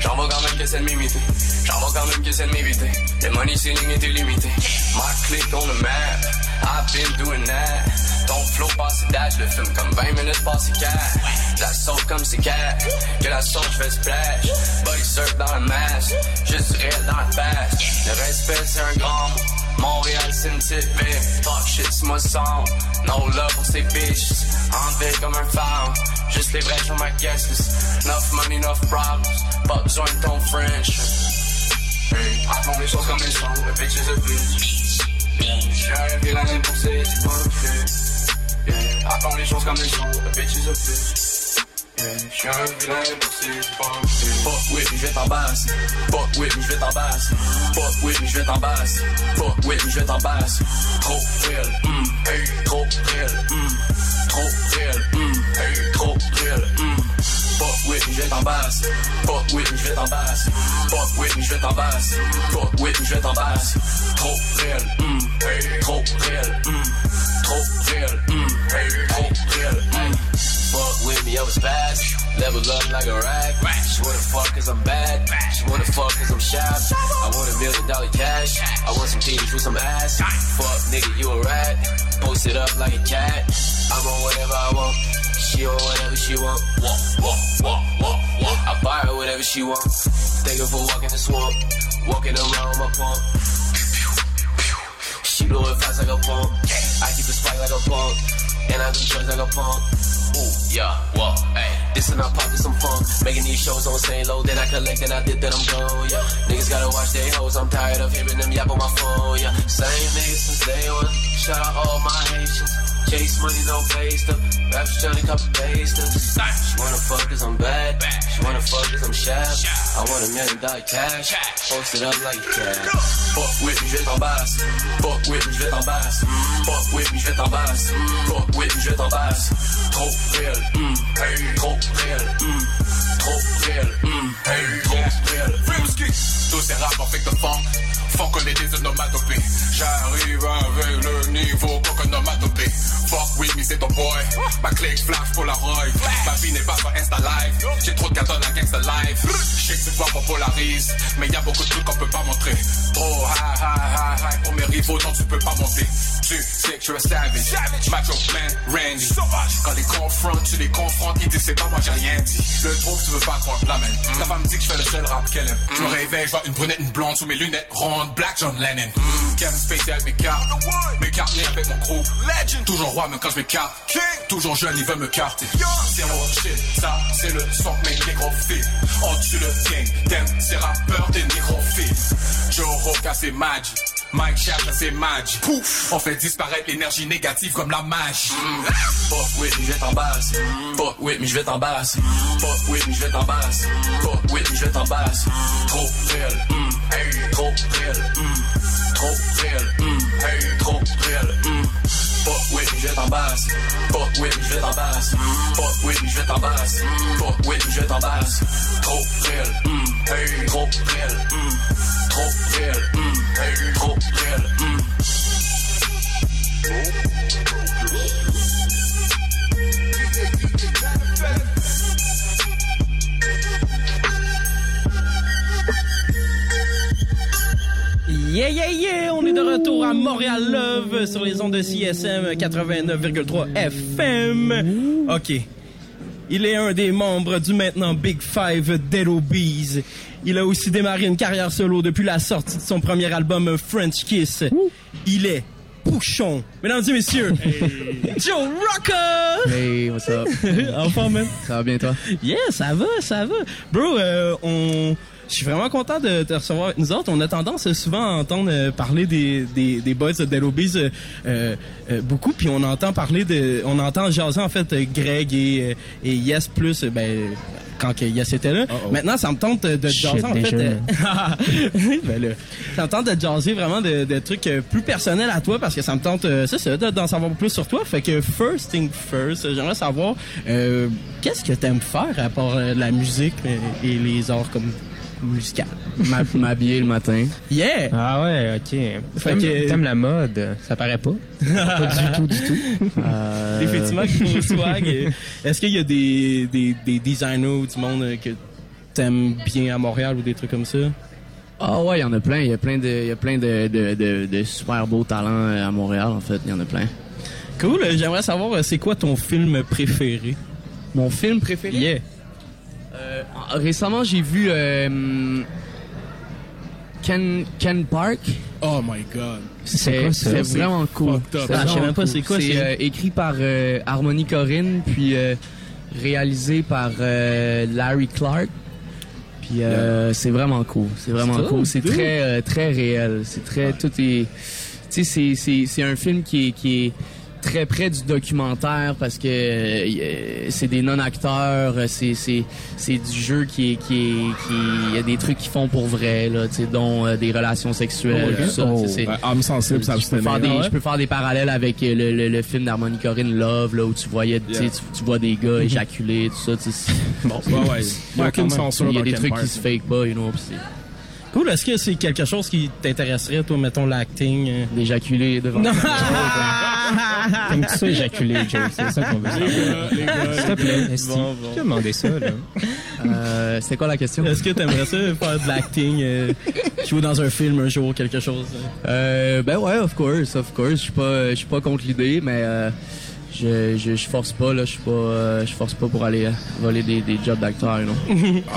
J'en vois quand même que c'est de m'imiter. J'en vois quand même que c'est de m'éviter. Le money ceiling est illimité. My click on the map. I've been doing that. Ton flow passe date, le film comme 20 minutes passé cash. La sauce comme c'est cat. Que la sauce, je fais splash. Body surf dans la masse. Juste réel dans la face. Le respect, c'est un c'est une petite ville. Fuck shit, c'est moi sang. No love pour ces bitches. Enlevé comme un phare. Juste les vrais sur ma list. Enough money, enough problems. Pas besoin de ton French. Hey, raconte les choses comme elles sont. The bitches are le fait. Yeah, raconte les. The bitches. Fuck with me, j'vais t'embasser. Fuck with t'embasser. Fuck with t'embasser. Fuck with j'vais t'embasser. Trop réel, hum, hey, trop réel, hum. Trop réel, hum, hey, trop réel, hum. Fuck with t'embasser. Fuck with t'embasser. Fuck with t'embasser. Fuck with j'vais t'embasser. Trop réel, hum, hey, trop réel, hum. Trop réel, hey, trop. Fuck with me, I was fast. Level up like a rag. She wanna fuck cause I'm bad. She wanna fuck cause I'm shy. I want a million dollar cash. I want some titties with some ass. Fuck nigga, you a rat. Post it up like a cat. I'm on whatever I want. She on whatever she want. Walk, walk, walk, walk, walk. I buy her whatever she want. Thank her for walking the swamp. Walking around my pump. She blow it fast like a pump. I keep it spike like a pump. And I do drugs like a pump. Ooh, yeah, whoa, hey. This in our pocket, some fun. Making these shows on St. Low, then I collect, then I did, then I'm gone, yeah. Niggas gotta watch their hoes, I'm tired of hearing them yap on my phone, yeah. Same niggas since day one. Shout out all my Haitians. Chase money, no face them. Rappers trying to copy paste them. She wanna fuck cause I'm bad. She wanna fuck cause I'm sharp. I want a million dollar cash. Post it up like cash. Fuck with me, je vais t'embarrasser. Fuck with me, je vais t'embarrasser. Fuck with me, je vais t'embarrasser. Fuck with me, je vais t'embarrasser. Trop réel, mm, hey, trop réel, mm, trop réel, mm, hey, trop réel. Frimsky, tous ces rapports fait de funk. Funk connaît des onomatopées. J'arrive avec le niveau qu'onomatopée. Fuck with me, c'est ton boy. Ma clé flash pour la roy. Ma vie n'est pas sur Insta Live. J'ai trop de cartons à Gangsta Live. Je sais que c'est pas popularise, mais y a beaucoup de trucs qu'on peut pas montrer. Trop high, high, high, high pour mes rivaux, non, tu peux pas monter. Tu sais que je suis un savage. Macho man, Randy. Quand les confrontes, tu les confrontes, ils disent c'est pas moi, j'ai rien dit. Le trouve, tu veux pas croire la même. Ta femme dit que je fais le seul rap qu'elle aime. Je me réveille, je vois une brunette, une blonde sous mes lunettes rondes. Black John Lennon. Kevin Spacey avec mes cartes. Mes cartes avec mon groupe. Legend. Toujours roi, même quand je m'écarte. Toujours jeune, ils veulent me carter. Zero shit, ça c'est le son mes négrophiles. On tue le gang, t'aimes ces rappeurs des négrophiles. Joe Roca c'est Magic. Mike Sharp c'est Magic. Pouf, on fait disparaître l'énergie négative comme la magie. Fuck with me, je vais t'embarrasser. Fuck with me, je vais t'embarrasser. Fuck with me, je vais t'embarrasser. Fuck with me, je vais t'embarrasser. Trop réel, hey, trop réel, mm, trop réel, mm, hey, trop réel, mm. Fuck with je vais t'embarrasser. Fuck with je vais t'embarrasser. Fuck with je vais t'embarrasser. Fuck with je vais t'embarrasser. Trop réel, mm, hey, trop réel, mm, trop réel, mm, hey, trop réel, mm. Yeah, yeah, yeah! On est de retour à Montréal Love sur les ondes de CSM 89,3 FM. OK. Il est un des membres du maintenant Big Five Dead Bees. Il a aussi démarré une carrière solo depuis la sortie de son premier album French Kiss. Il est Pouchon. Mesdames et messieurs, Joe Rocker! Hey, what's up? enfin, man. Ça va bien, toi? Yeah, ça va, ça va. Bro, euh, on... Je suis vraiment content de te recevoir avec nous autres. On a tendance souvent à entendre euh, parler des, des, des boys de Dead Obies, euh, euh, euh, beaucoup, puis on entend parler de... On entend jaser, en fait, Greg et, euh, et Yes plus, ben, quand que Yes était là. Maintenant, ça me tente de, Shit, jaser, en fait... euh, ben là, ça me tente de jaser vraiment de, de trucs plus personnels à toi, parce que ça me tente, c'est ça, de- d'en savoir plus sur toi. Fait que, first thing first, j'aimerais savoir, euh, qu'est-ce que t'aimes faire à part la musique et les arts comme musical? M'habiller le matin. Yeah! Ah ouais, ok. Fait T'aimes que- t'aimes la mode, ça paraît pas. pas du tout, du tout. Euh, Effectivement, gros swag. Est-ce qu'il y a des, des, des designers ou du monde que t'aimes bien à Montréal ou des trucs comme ça? Ah ouais, il y en a plein. Il y a plein de, il y a plein de, de, de, de super beaux talents euh, à Montréal, en fait. Il y en a plein. Cool. J'aimerais savoir, euh, c'est quoi ton film préféré? Mon film préféré? Yeah. Euh, récemment, j'ai vu euh, Ken, Ken Park. Oh my god. C'est? C'est vraiment cool. Ah, je sais même pas c'est quoi, C'est euh, écrit par euh, Harmony Corinne, puis euh, réalisé par euh, Larry Clark. Puis euh, c'est vraiment cool. C'est vraiment cool. C'est cool. très euh, très réel. C'est très tout est. Tu sais, c'est c'est c'est un film qui est qui est très près du documentaire parce que euh, euh, c'est des non-acteurs, euh, c'est c'est c'est du jeu qui est qui est qui il y a des trucs qu'ils font pour vrai là, tu sais dont euh, des relations sexuelles, Oh, tout ça. oh, tu sais, c'est- ouais, âme sensible, ça je peux, faire des, je peux faire des parallèles avec euh, le, le, le film d'Harmony Corinne Love là où tu voyais tu Yeah. tu, tu vois des gars éjaculer tout ça tu sais, c'est- bon Ouais, ouais. Il y a aucune censure il y a des trucs qui se fake pas you know pis c'est Cool. Est-ce que c'est quelque chose qui t'intéresserait, toi, mettons, l'acting? d'éjaculer devant Non. T'aimes tout ça éjaculer, Joe? C'est ça qu'on veut savoir. Les gars, S'il te plaît, Esti. Bon, bon. Tu as demandé ça, là. euh, c'était quoi la question? Est-ce que t'aimerais ça, faire de l'acting, euh, jouer dans un film un jour, quelque chose? euh? ben ouais of course of course je suis pas je suis pas contre l'idée mais euh, je, je, je force pas là je suis pas euh, je force pas pour aller euh, voler des, des jobs d'acteur know.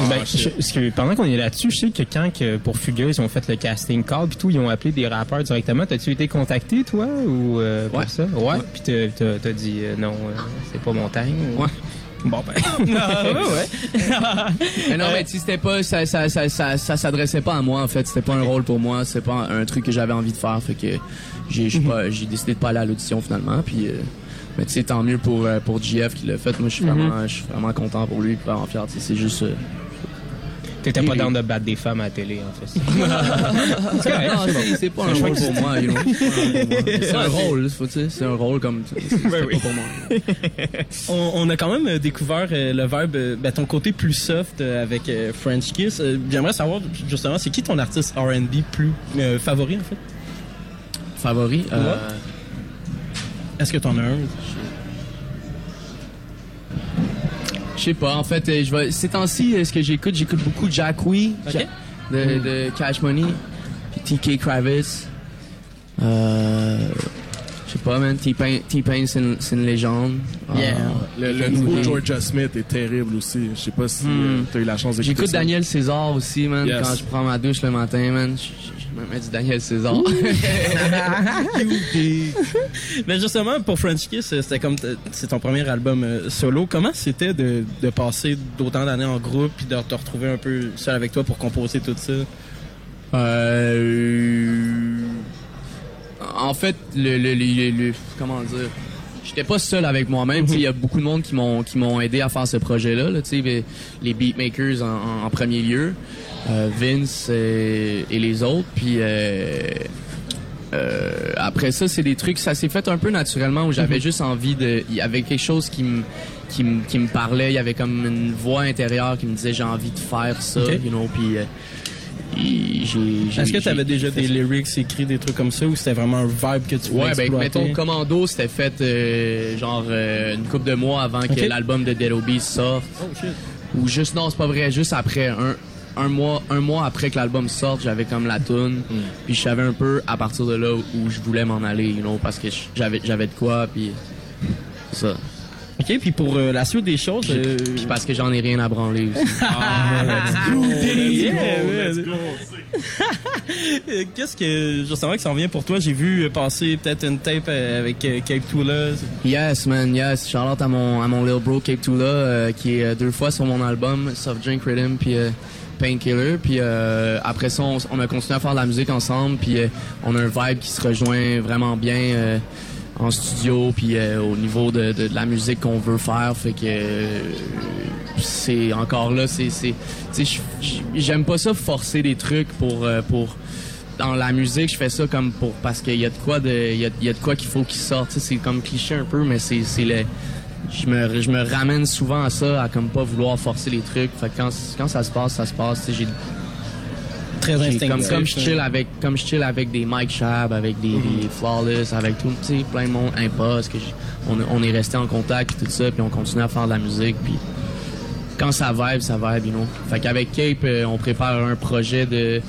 Ben, je- parce que pendant qu'on est là-dessus, je sais que quand que pour Fugueuse, ils ont fait le casting call puis tout, ils ont appelé des rappeurs directement. T'as-tu été contacté, toi, ou euh, pour Ouais. ça? Ouais. Puis t'as- t'as t'as dit euh, non, euh, c'est pas mon time? ou- Ouais. Bon, ben. Ah, mais non, mais tu sais, c'était pas, ça, ça, ça, ça, ça s'adressait pas à moi, en fait. C'était pas un rôle pour moi. C'était pas un, un truc que j'avais envie de faire. Fait que j'ai, j'ai pas- j'ai décidé de pas aller à l'audition finalement. Puis, euh, mais tu sais, tant mieux pour, euh, pour JF qui l'a fait. Moi, je suis vraiment, Mhm. je suis vraiment content pour lui, vraiment fier. C'est juste. euh, T'étais pas dans de battre des femmes à la télé, en fait. C'est correct, non, c'est c'est- bon. c'est pas C'est un rôle pour moi, c'est- you know. C'est un rôle, c'est un rôle comme. c'est- c'est pas pour moi. on, on a quand même euh, découvert euh, le verbe, ben, ton côté plus soft euh, avec euh, French Kiss. Euh, J'aimerais savoir justement, c'est qui ton artiste R&B plus euh, favori en fait? Favori euh, Ouais. Est-ce que t'en as un? Je sais pas, en fait, euh, je vais. Ces temps-ci, euh, ce que j'écoute, j'écoute beaucoup Jack Wee. Ja- de, de Cash Money, puis TK Kravitz. Euh, je sais pas, man. T-Pain, T-Pain, c'est une, légende. Yeah. Euh, Le, le nouveau Georgia Smith est terrible aussi. Je sais pas si Hmm. tu as eu la chance d'écouter J'écoute ça. Daniel César aussi, man. Yes. Quand je prends ma douche le matin, man, mets du Daniel César. Mais justement, pour French Kiss, euh, c'était comme t- c'est ton premier album euh, solo. Comment c'était de, de passer d'autant d'années en groupe puis de te retrouver un peu seul avec toi pour composer tout ça? Euh, en fait, le, le, le- le- comment dire, j'étais pas seul avec moi-même. Il y a beaucoup de monde qui m'ont qui m'ont aidé à faire ce projet-là. Là, tu sais, les, beatmakers en, premier lieu, euh, Vince euh, et les autres. Puis euh, euh, après ça, c'est des trucs. Ça s'est fait un peu naturellement où j'avais juste envie de. Il y avait quelque chose qui me qui me qui me parlait. Il y avait comme une voix intérieure qui me disait j'ai envie de faire ça. You know, puis Est-ce que tu avais déjà des lyrics écrits, des trucs comme ça, ou c'était vraiment un vibe que tu voulais Ouais, ben exploiter? mettons Commando, c'était fait euh, genre euh, une couple de mois avant que l'album de Dead Obies sorte. Oh shit. Ou juste non, c'est pas vrai, juste après un un mois un mois après que l'album sorte, j'avais comme la tune, Hmm. puis je savais un peu à partir de là où je voulais m'en aller, you know, parce que j'avais j'avais de quoi puis ça. Ok, puis pour euh, la suite des choses, Puis, euh, puis parce que j'en ai rien à branler aussi. Ah, Qu'est-ce que justement qui s'en vient pour toi? J'ai vu passer peut-être une tape euh, avec euh, Cape Tula. Yes, man, yes. Charlotte à mon, à mon little bro Cape Tula, euh, qui est euh, deux fois sur mon album, Soft Drink Rhythm, puis euh, Painkiller. Puis euh, après ça, on, on a continué à faire de la musique ensemble, puis euh, on a un vibe qui se rejoint vraiment bien euh, en studio, puis euh, au niveau de, la musique qu'on veut faire. Fait que euh, c'est encore là, c'est... J'aime pas ça forcer des trucs pour... euh, pour dans la musique, je fais ça comme pour parce qu'il y a de quoi de il y a, de quoi qu'il faut qu'il sorte. C'est comme cliché un peu, mais c'est le je me ramène souvent à ça, à comme pas vouloir forcer les trucs. Fait que quand quand ça se passe, ça se passe. J'ai Très j'ai- instinctif. comme comme je chill avec comme je chill avec des Mike Shab, avec des, des Flawless, avec tout, plein de monde impost que on, on est resté en contact puis tout ça, puis on continue à faire de la musique puis quand ça vibe, ça vibe, you know. Fait qu'avec Cape, euh, on prépare un projet de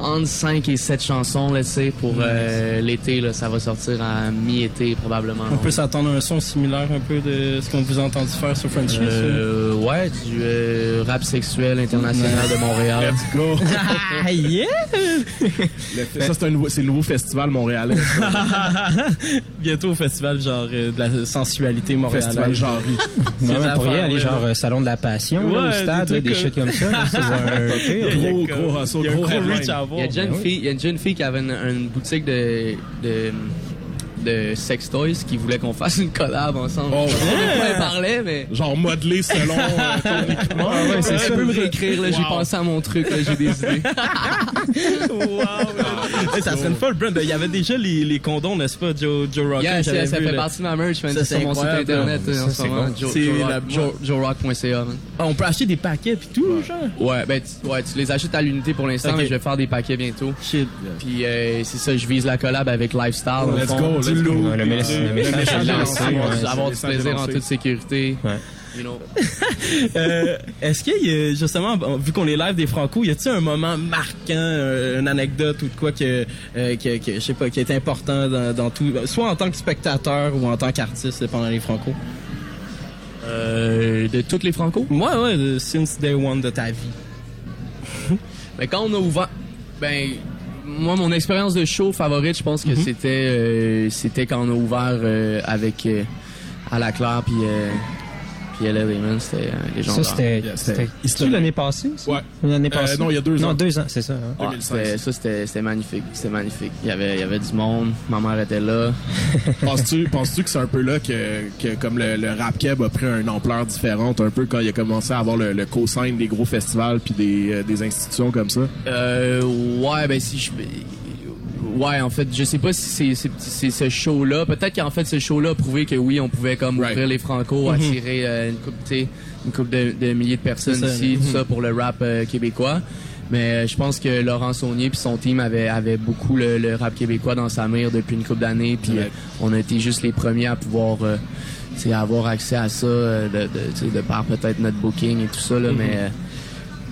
entre 5 et 7 chansons, là, tu sais, pour euh, l'été, là. Ça va sortir à mi-été, probablement. On peut s'attendre à un son similaire un peu de ce qu'on vous a entendu faire sur French. Euh, ouais, du euh, rap sexuel international de Montréal. Let's go. Ah, yeah! Le- ça, c'est un nouveau, c'est le nouveau festival montréalais. Bientôt au festival genre euh, de la sensualité montréalaise. Festival Jarry. Non, Ces mais pour y affaires, aller, ouais. genre euh, Salon de la Passion, là, Ouais, au stade, des là, des trucs shit comme ça. là, c'est un pire. Gros, gros gros gros headline. reach à avoir. Il y a une jeune Ben oui. fille, il y a une jeune fille qui avait une, une boutique de, de de sex toys qui voulait qu'on fasse une collab ensemble. Oh, Je sais pas de quoi ouais. elle parlait, mais Genre modelé selon euh, ton équipement. Ouais, ouais, c'est peux me réécrire, là, j'ai Wow. pensé à mon truc, là, j'ai des idées. Hey, ça serait une folle brand. Il y avait déjà les, les condoms, n'est-ce pas, Joe? Yes, j'avais yes, ça vu, fait là. partie de ma merch, man. Ça, C'est sur mon site internet Ça, euh, en ce moment. Rock- joerock.ca, man. Ah, on peut acheter des paquets puis tout, genre? Ouais, ben, tu, ouais, tu les achètes à l'unité pour l'instant, mais je vais faire des paquets bientôt. Shit. Puis euh, c'est ça, je vise la collab avec Lifestyle. Let's go, Ouais, le mess- le message lancé, ouais. Avoir, ouais. du plaisir en toute sécurité. Ouais. You know. Euh, Est-ce qu'il y a, justement, vu qu'on est live des Franco, y a-t-il un moment marquant, euh, une anecdote ou de quoi que, euh, que, que, je sais pas, qui est important dans, dans tout, soit en tant que spectateur ou en tant qu'artiste pendant les Franco? Euh, de toutes les Franco? Ouais, ouais, de- since day one de ta vie. Mais quand on a ouvert, ben moi mon expérience de show favorite, je pense que c'était euh, c'était quand on a ouvert euh, avec euh, à la Claire puis euh, puis LA Damon, c'était un légendaire. Ça, c'était c'était- c'était l'année passée? ça? Ouais. L'année Euh, passée? non, il y a deux ans. Non, deux ans, c'est ça. hein. Ouais, ça, c'était c'était magnifique. C'était magnifique. Il y, avait, il y avait du monde. Ma mère était là. Penses-tu penses que c'est un peu là que, que comme le, le rap keb a pris une ampleur différente, un peu quand il a commencé à avoir le, le co-sign des gros festivals puis des, euh, des institutions comme ça? Euh, ouais, ben si je. Ouais, en fait, je sais pas si c'est- ce show-là. Peut-être qu'en fait, ce show-là a prouvé que oui, on pouvait comme ouvrir les Franco, Mhm. attirer euh, une sais, une coupe de, de milliers de personnes ça, ici, tout ça pour le rap euh, québécois. Mais euh, je pense que Laurent Saunier puis son team avait, avait beaucoup le, le rap québécois dans sa mire depuis une couple d'années. Puis on a été juste les premiers à pouvoir avoir accès à ça de, de, par peut-être notre booking et tout ça. Là, Mhm. Mais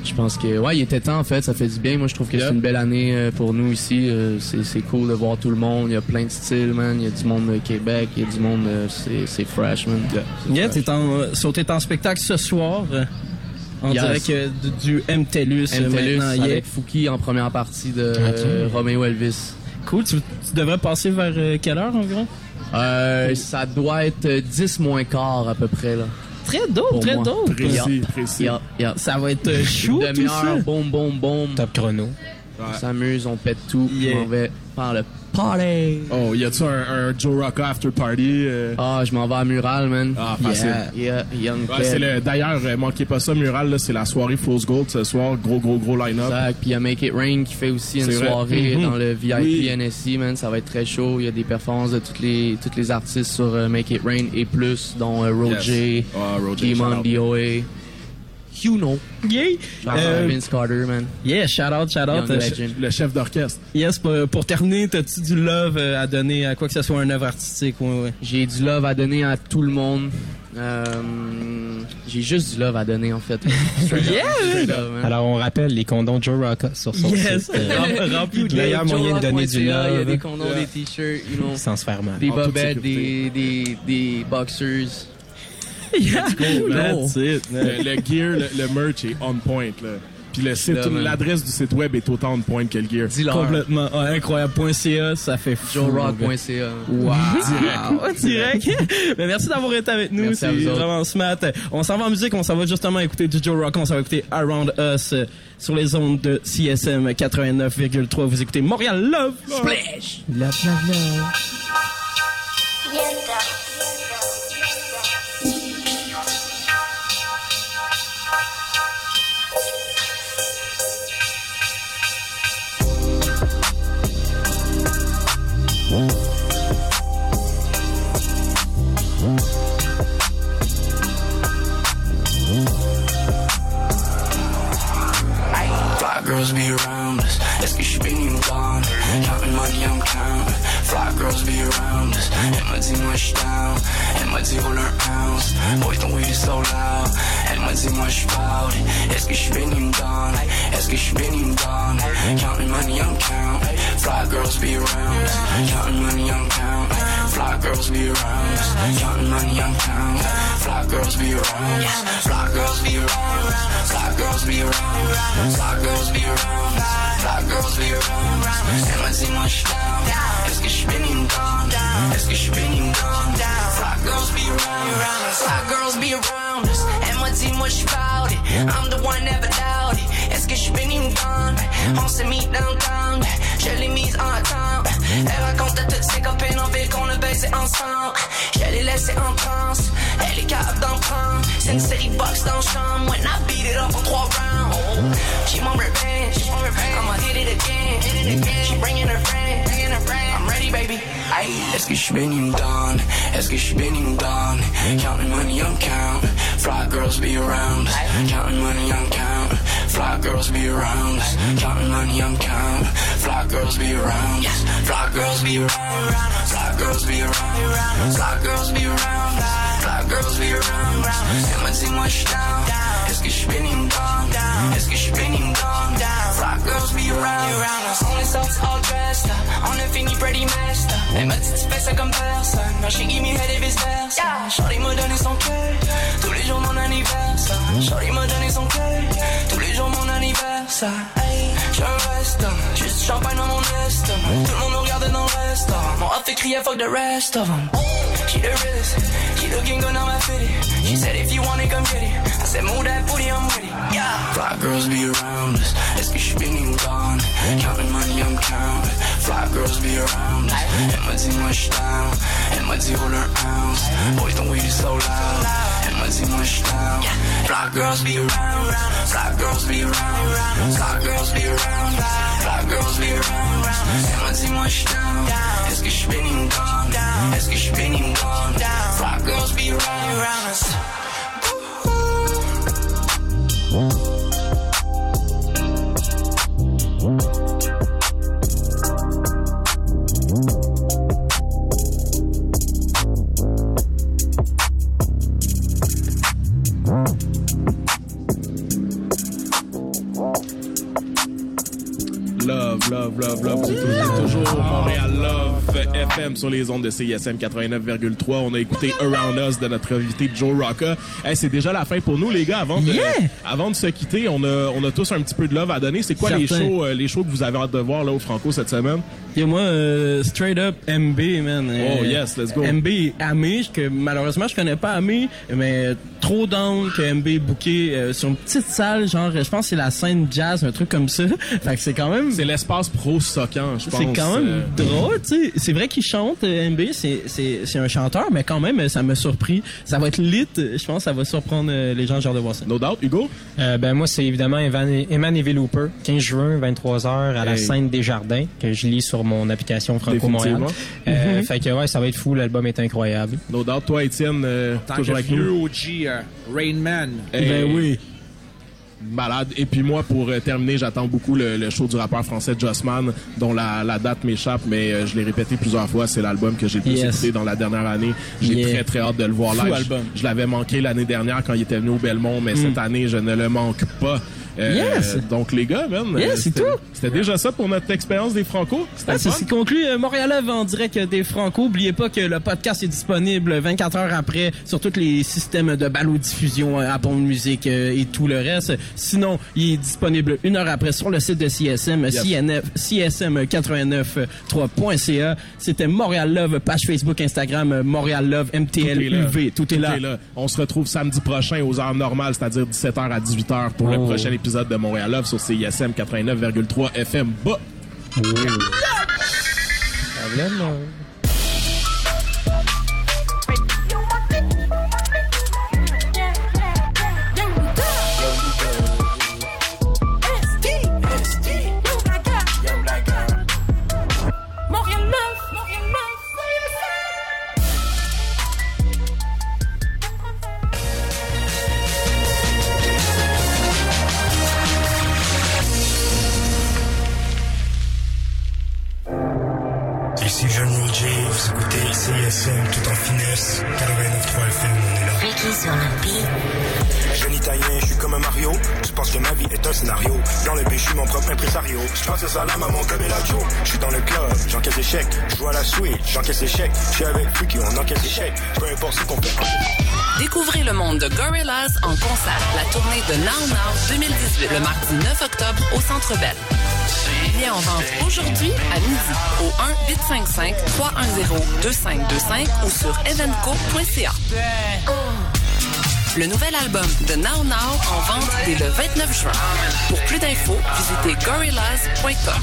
je pense que ouais, il était temps en fait, ça fait du bien. Moi je trouve que c'est une belle année euh, pour nous ici. Euh, c'est c'est cool de voir tout le monde. Il y a plein de styles, man. Il y a du monde de Québec, il y a du monde, euh, c'est c'est fresh, man. C'est Yeah, fresh. t'es en, euh, so, en spectacle ce soir. On Yes. dirait que du, du MTELUS, MTELUS maintenant. yeah. avec Fouki en première partie de Ok. euh, Romeo Elvis. Cool. Tu, tu devrais passer vers euh, quelle heure environ? Euh, ça doit être euh, 10 moins quart à peu près là. Très dope, Pour très moi. dope. Yeah. précis. Yeah, yeah. Ça va être euh, chaud Une tout ça. demi-heure, boum, boum, boum. Top chrono. On s'amuse, on pète tout, puis Yeah. on va faire le party. Oh, y a-tu un, un Joe Rocca after party? euh? Ah, je m'en vais à Mural, man. Ah, facile. Yeah, yeah, Young Ouais, le, d'ailleurs, euh, manquez pas ça, Mural, là, c'est la soirée Fool's Gold ce soir. Gros, gros, gros line-up. Exact. Puis il y a Make It Rain qui fait aussi une vrai. soirée Mhm. dans le VIP Oui. NSC, man. Ça va être très chaud. Il y a des performances de toutes les, toutes les artistes sur euh, Make It Rain et plus, dont euh, Roger, Yes. Ah, Roger, Demon. DOA. You know. Yeah. Euh, Vince Carter, man. Yeah, shout out, shout out. Young Euh, legend. Le chef d'orchestre. Yes, pour, pour terminer, t'as-tu du love euh, à donner à quoi que ce soit une œuvre artistique? Ouais, ouais. J'ai du love à donner à tout le monde. Euh, j'ai juste du love à donner, en fait. Yeah! Alors, on rappelle les condoms Joe Rocca sur son Yes! site. euh, Rem- Rempli de le meilleur moyen de donner du Rock.ca, Il y a love des condoms, des t-shirts, you know. sans se faire mal. Des bobettes, des, des, des boxers. Yeah, That's it. Le, le gear, le, le merch est on point, là. Puis le site, l'adresse du site web est autant on point que le gear. Dis-leur. Complètement. Ah, incroyable. .ca, ça fait fou. JoeRock.ca. Wow. Direct. Mais merci d'avoir été avec nous. C'est vraiment smart. On s'en va en musique. On s'en va justement écouter du Joe Rock. On s'en va écouter Around Us euh, sur les ondes de CSM 89,3. Vous écoutez Montréal Love. Splash! Love, love, love. Elle m'a dit, moi, je down. Elle m'a dit, roll un ounce. Boy, ton weed is so loud. Elle m'a dit, moi, je proud. Est-ce que je suis béni ou gone? Est-ce que je suis béni ou gone? Counting money, I'm counting. Fly girls be around. Counting money, I'm counting. Fly girls be around. Counting money, I'm counting. Fly girls be around. Fly girls be around. Fly girls be around. Fly girls be around. Fly girls be around. Elle m'a dit, moi, je down. Girls be around us. Moi, je suis about it. I'm the one never doubt it. Est-ce que je béni ou gone? On s'est mis downtown. Je l'ai mise en attente. Elle raconte à toutes ses copines en ville qu'on a baisé ensemble. Je l'ai laissé en transe. Elle est capable d'en prendre. C'est une série box dans chambre. When I beat it up en trois rounds. She want revenge. I'ma hit it again. She bringing her friend. I'm ready, baby. Aye. Est-ce que je suis béni ou gone? Est-ce que je suis béni ou gone? Counting money, I'm counting. Fly girls be around us. Counting money, I'm counting. Fly girls be around us. Counting money, I'm counting. Fly girls be around us. Fly girls be around us. Fly girls be around us. Fly girls be around us. Fly girls be around us. Elle m'a dit, moi, je suis down. Est-ce que je suis béni ou gone? Est-ce que je suis béni ou gone? Fly girls be around us. On est sortis all dressed up. On a fini pretty messed up. Elle m'a dit, tu fais ça comme personne. Now she give me head et vice versa. Shorty m'a donné son cœur. Tous les jours, mon anniversaire. Shorty m'a donné son cœur. Tous les jours, mon anniversaire. Hey, un reste. Juste champagne dans mon estomac. Tout le monde nous regarde dans le restaurant. Mon fait crier fuck the rest of them. She the realest, she looking good on my fitty. She said if you want it, come get it. I said move that booty, I'm it. Yeah. Fly girls be around us, est-ce que suis bien gone? Counting money, I'm counting. Fly girls be around us. Elle m'a dit moi down, elle m'a dit roll her ounce. Boys don't wait, is so loud. M'a dit moi down. Fly girls be around, fly girls be around, fly girls be around, fly girls be around. Dit moi j'suis down, est-ce que gone? Est-ce que j'suis bien gone? Fly girls be around us. Sur les ondes de CISM 89,3. On a écouté Around Us de notre invité Joe Rocca. Hey, c'est déjà la fin pour nous, les gars. Avant de, Yeah! avant de se quitter, on a, on a tous un petit peu de love à donner. C'est quoi les shows, euh, les shows que vous avez hâte de voir là au Franco cette semaine? Et moi, euh, straight up MB, man. Oh, yes, let's go. MB Amé, que malheureusement je connais pas Amé, mais trop down que MB booké euh, sur une petite salle, genre je pense que c'est la scène jazz, un truc comme ça. fait que c'est quand même. C'est l'espace pro soquant, je pense. C'est quand même euh, drôle, tu sais. C'est vrai qu'il chante, euh, MB, c'est, c'est, c'est un chanteur, mais quand même, ça m'a surpris. Ça va être lit, je pense ça va surprendre euh, les gens, genre de voir ça. No doubt, Hugo? Euh, ben moi, c'est évidemment Eman Evie Looper, 15 juin, 23h, à la scène des Jardins, que je lis sur mon application Franco Montréal. Définitivement. Euh, Mhm. Fait que ouais, ça va être fou, l'album est incroyable. No doubt, toi, Étienne, euh, toujours avec vieux nous. OG, euh, Rain Man. Hey. Ben oui. Malade. Et puis moi, pour euh, terminer, j'attends beaucoup le, le show du rappeur français Jossman, dont la, la date m'échappe, mais euh, je l'ai répété plusieurs fois, c'est l'album que j'ai le plus Yes. écouté dans la dernière année. J'ai Yeah. très très hâte de le voir live. Je, je l'avais manqué l'année dernière quand il était venu au Belmont, mais Mm. cette année, je ne le manque pas. Euh, Yes. Donc les gars, man, Yes, euh, c'est tout. C'était déjà ça pour notre expérience des Franco. Ah, c'est fun. c'est conclu euh, Montréal Love en direct des Franco. Oubliez pas que le podcast est disponible 24 heures après sur tous les systèmes de balado-diffusion, euh, Apple Music et tout le reste. Sinon, il est disponible une heure après sur le site de CSM, Yes. CNF, CSM893.ca. C'était Montréal Love, page Facebook, Instagram, Montréal Love, MTL, Tout est là. Tout est là. On se retrouve samedi prochain aux heures normales, c'est-à-dire 17h à 18h pour le Oh. prochain épisode de Montréal Love sur CISM 89,3 FM. Bah! Montréal impresario. Suis dans le club, j'encaisse échec. Je joue à la suite, j'encaisse échec. Je suis avec on encaisse échec. Peu importe ce qu'on. Découvrez le monde de Gorillaz en concert. La tournée de Now Now 2018, le mardi 9 octobre au Centre Bell. Billets en vente aujourd'hui à midi au 1-855-310-2525 ou sur evenco.ca. Le nouvel album de Now Now en vente dès le 29 juin. Pour plus d'infos, visitez gorillaz.com.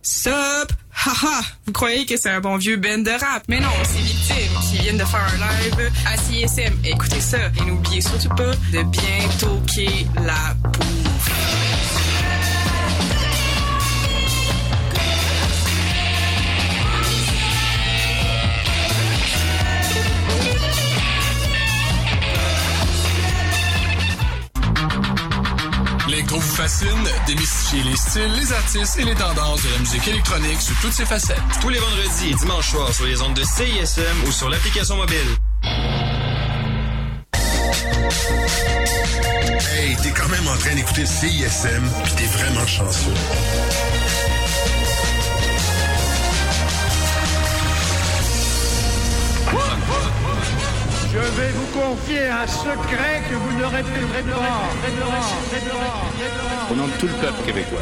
Sup! Haha! Vous croyez que c'est un bon vieux band de rap? Mais non, c'est Victime qui viennent de faire un live à CSM. Écoutez ça et n'oubliez surtout pas de bien toquer la bouffe. Fascine? Démystifiez les styles, les artistes et les tendances de la musique électronique sous toutes ses facettes. Tous les vendredis et dimanches soirs sur les ondes de CISM ou sur l'application mobile. Hey, t'es quand même en train d'écouter CISM, pis t'es vraiment chanceux. Je vais vous confier un secret que vous ne répéterez pas. Au nom de tout le peuple québécois.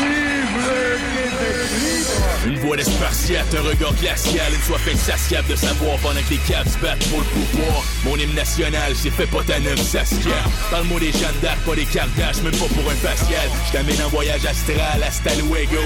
Vive le Québec Une voix d'espartiate, un regard glacial, une soif insatiable de savoir pendant que les caps battent pour le pouvoir. Mon hymne national, c'est fait pas ta neuve Saskia. Parle-moi des Jeanne d'Arc, pas des Kardashians, même pas pour un facial. Je t'amène en voyage astral, hasta luego.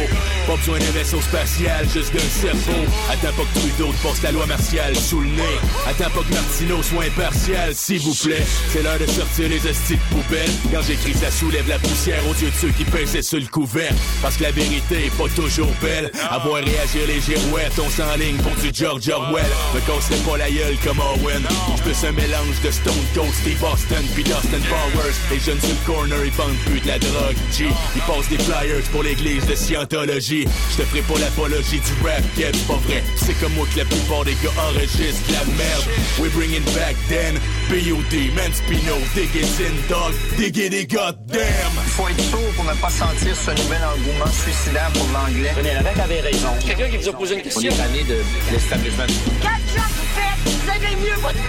Pas besoin d'un vaisseau spatial, juste d'un cerveau. Attends pas que Trudeau te passe la loi martiale sous le nez. Attends pas que Martineau soit impartial, s'il vous plaît. C'est l'heure de sortir les hosties de poubelle. Quand j'écris, ça soulève la poussière aux yeux de ceux qui pinçaient sur le couvert. Parce que la vérité est pas toujours belle. Avoir réagir les girouettes, on s'enligne pour du George Orwell. Me casserait pas la gueule comme Owen. Je plus un mélange de Stone Cold, Steve Austin, puis Dustin Powers. Les jeunes sur le corner, ils vendent plus de la drogue. G, ils passent des flyers pour l'église de Scientologie. Je te ferai pas l'apologie du rap, Kev, c'est pas vrai. C'est comme moi que la plupart des gars enregistrent la merde. We bringing back then. B.O.D. Manspino, dig it in, dog. Dig it, it, goddamn. Faut être sourd pour ne pas sentir ce nouvel engouement suicidaire pour l'anglais. Avait raison. Quelqu'un qui vous a posé une question. On est de l'establishment. Quatre gens vous faites, vous avez mieux votre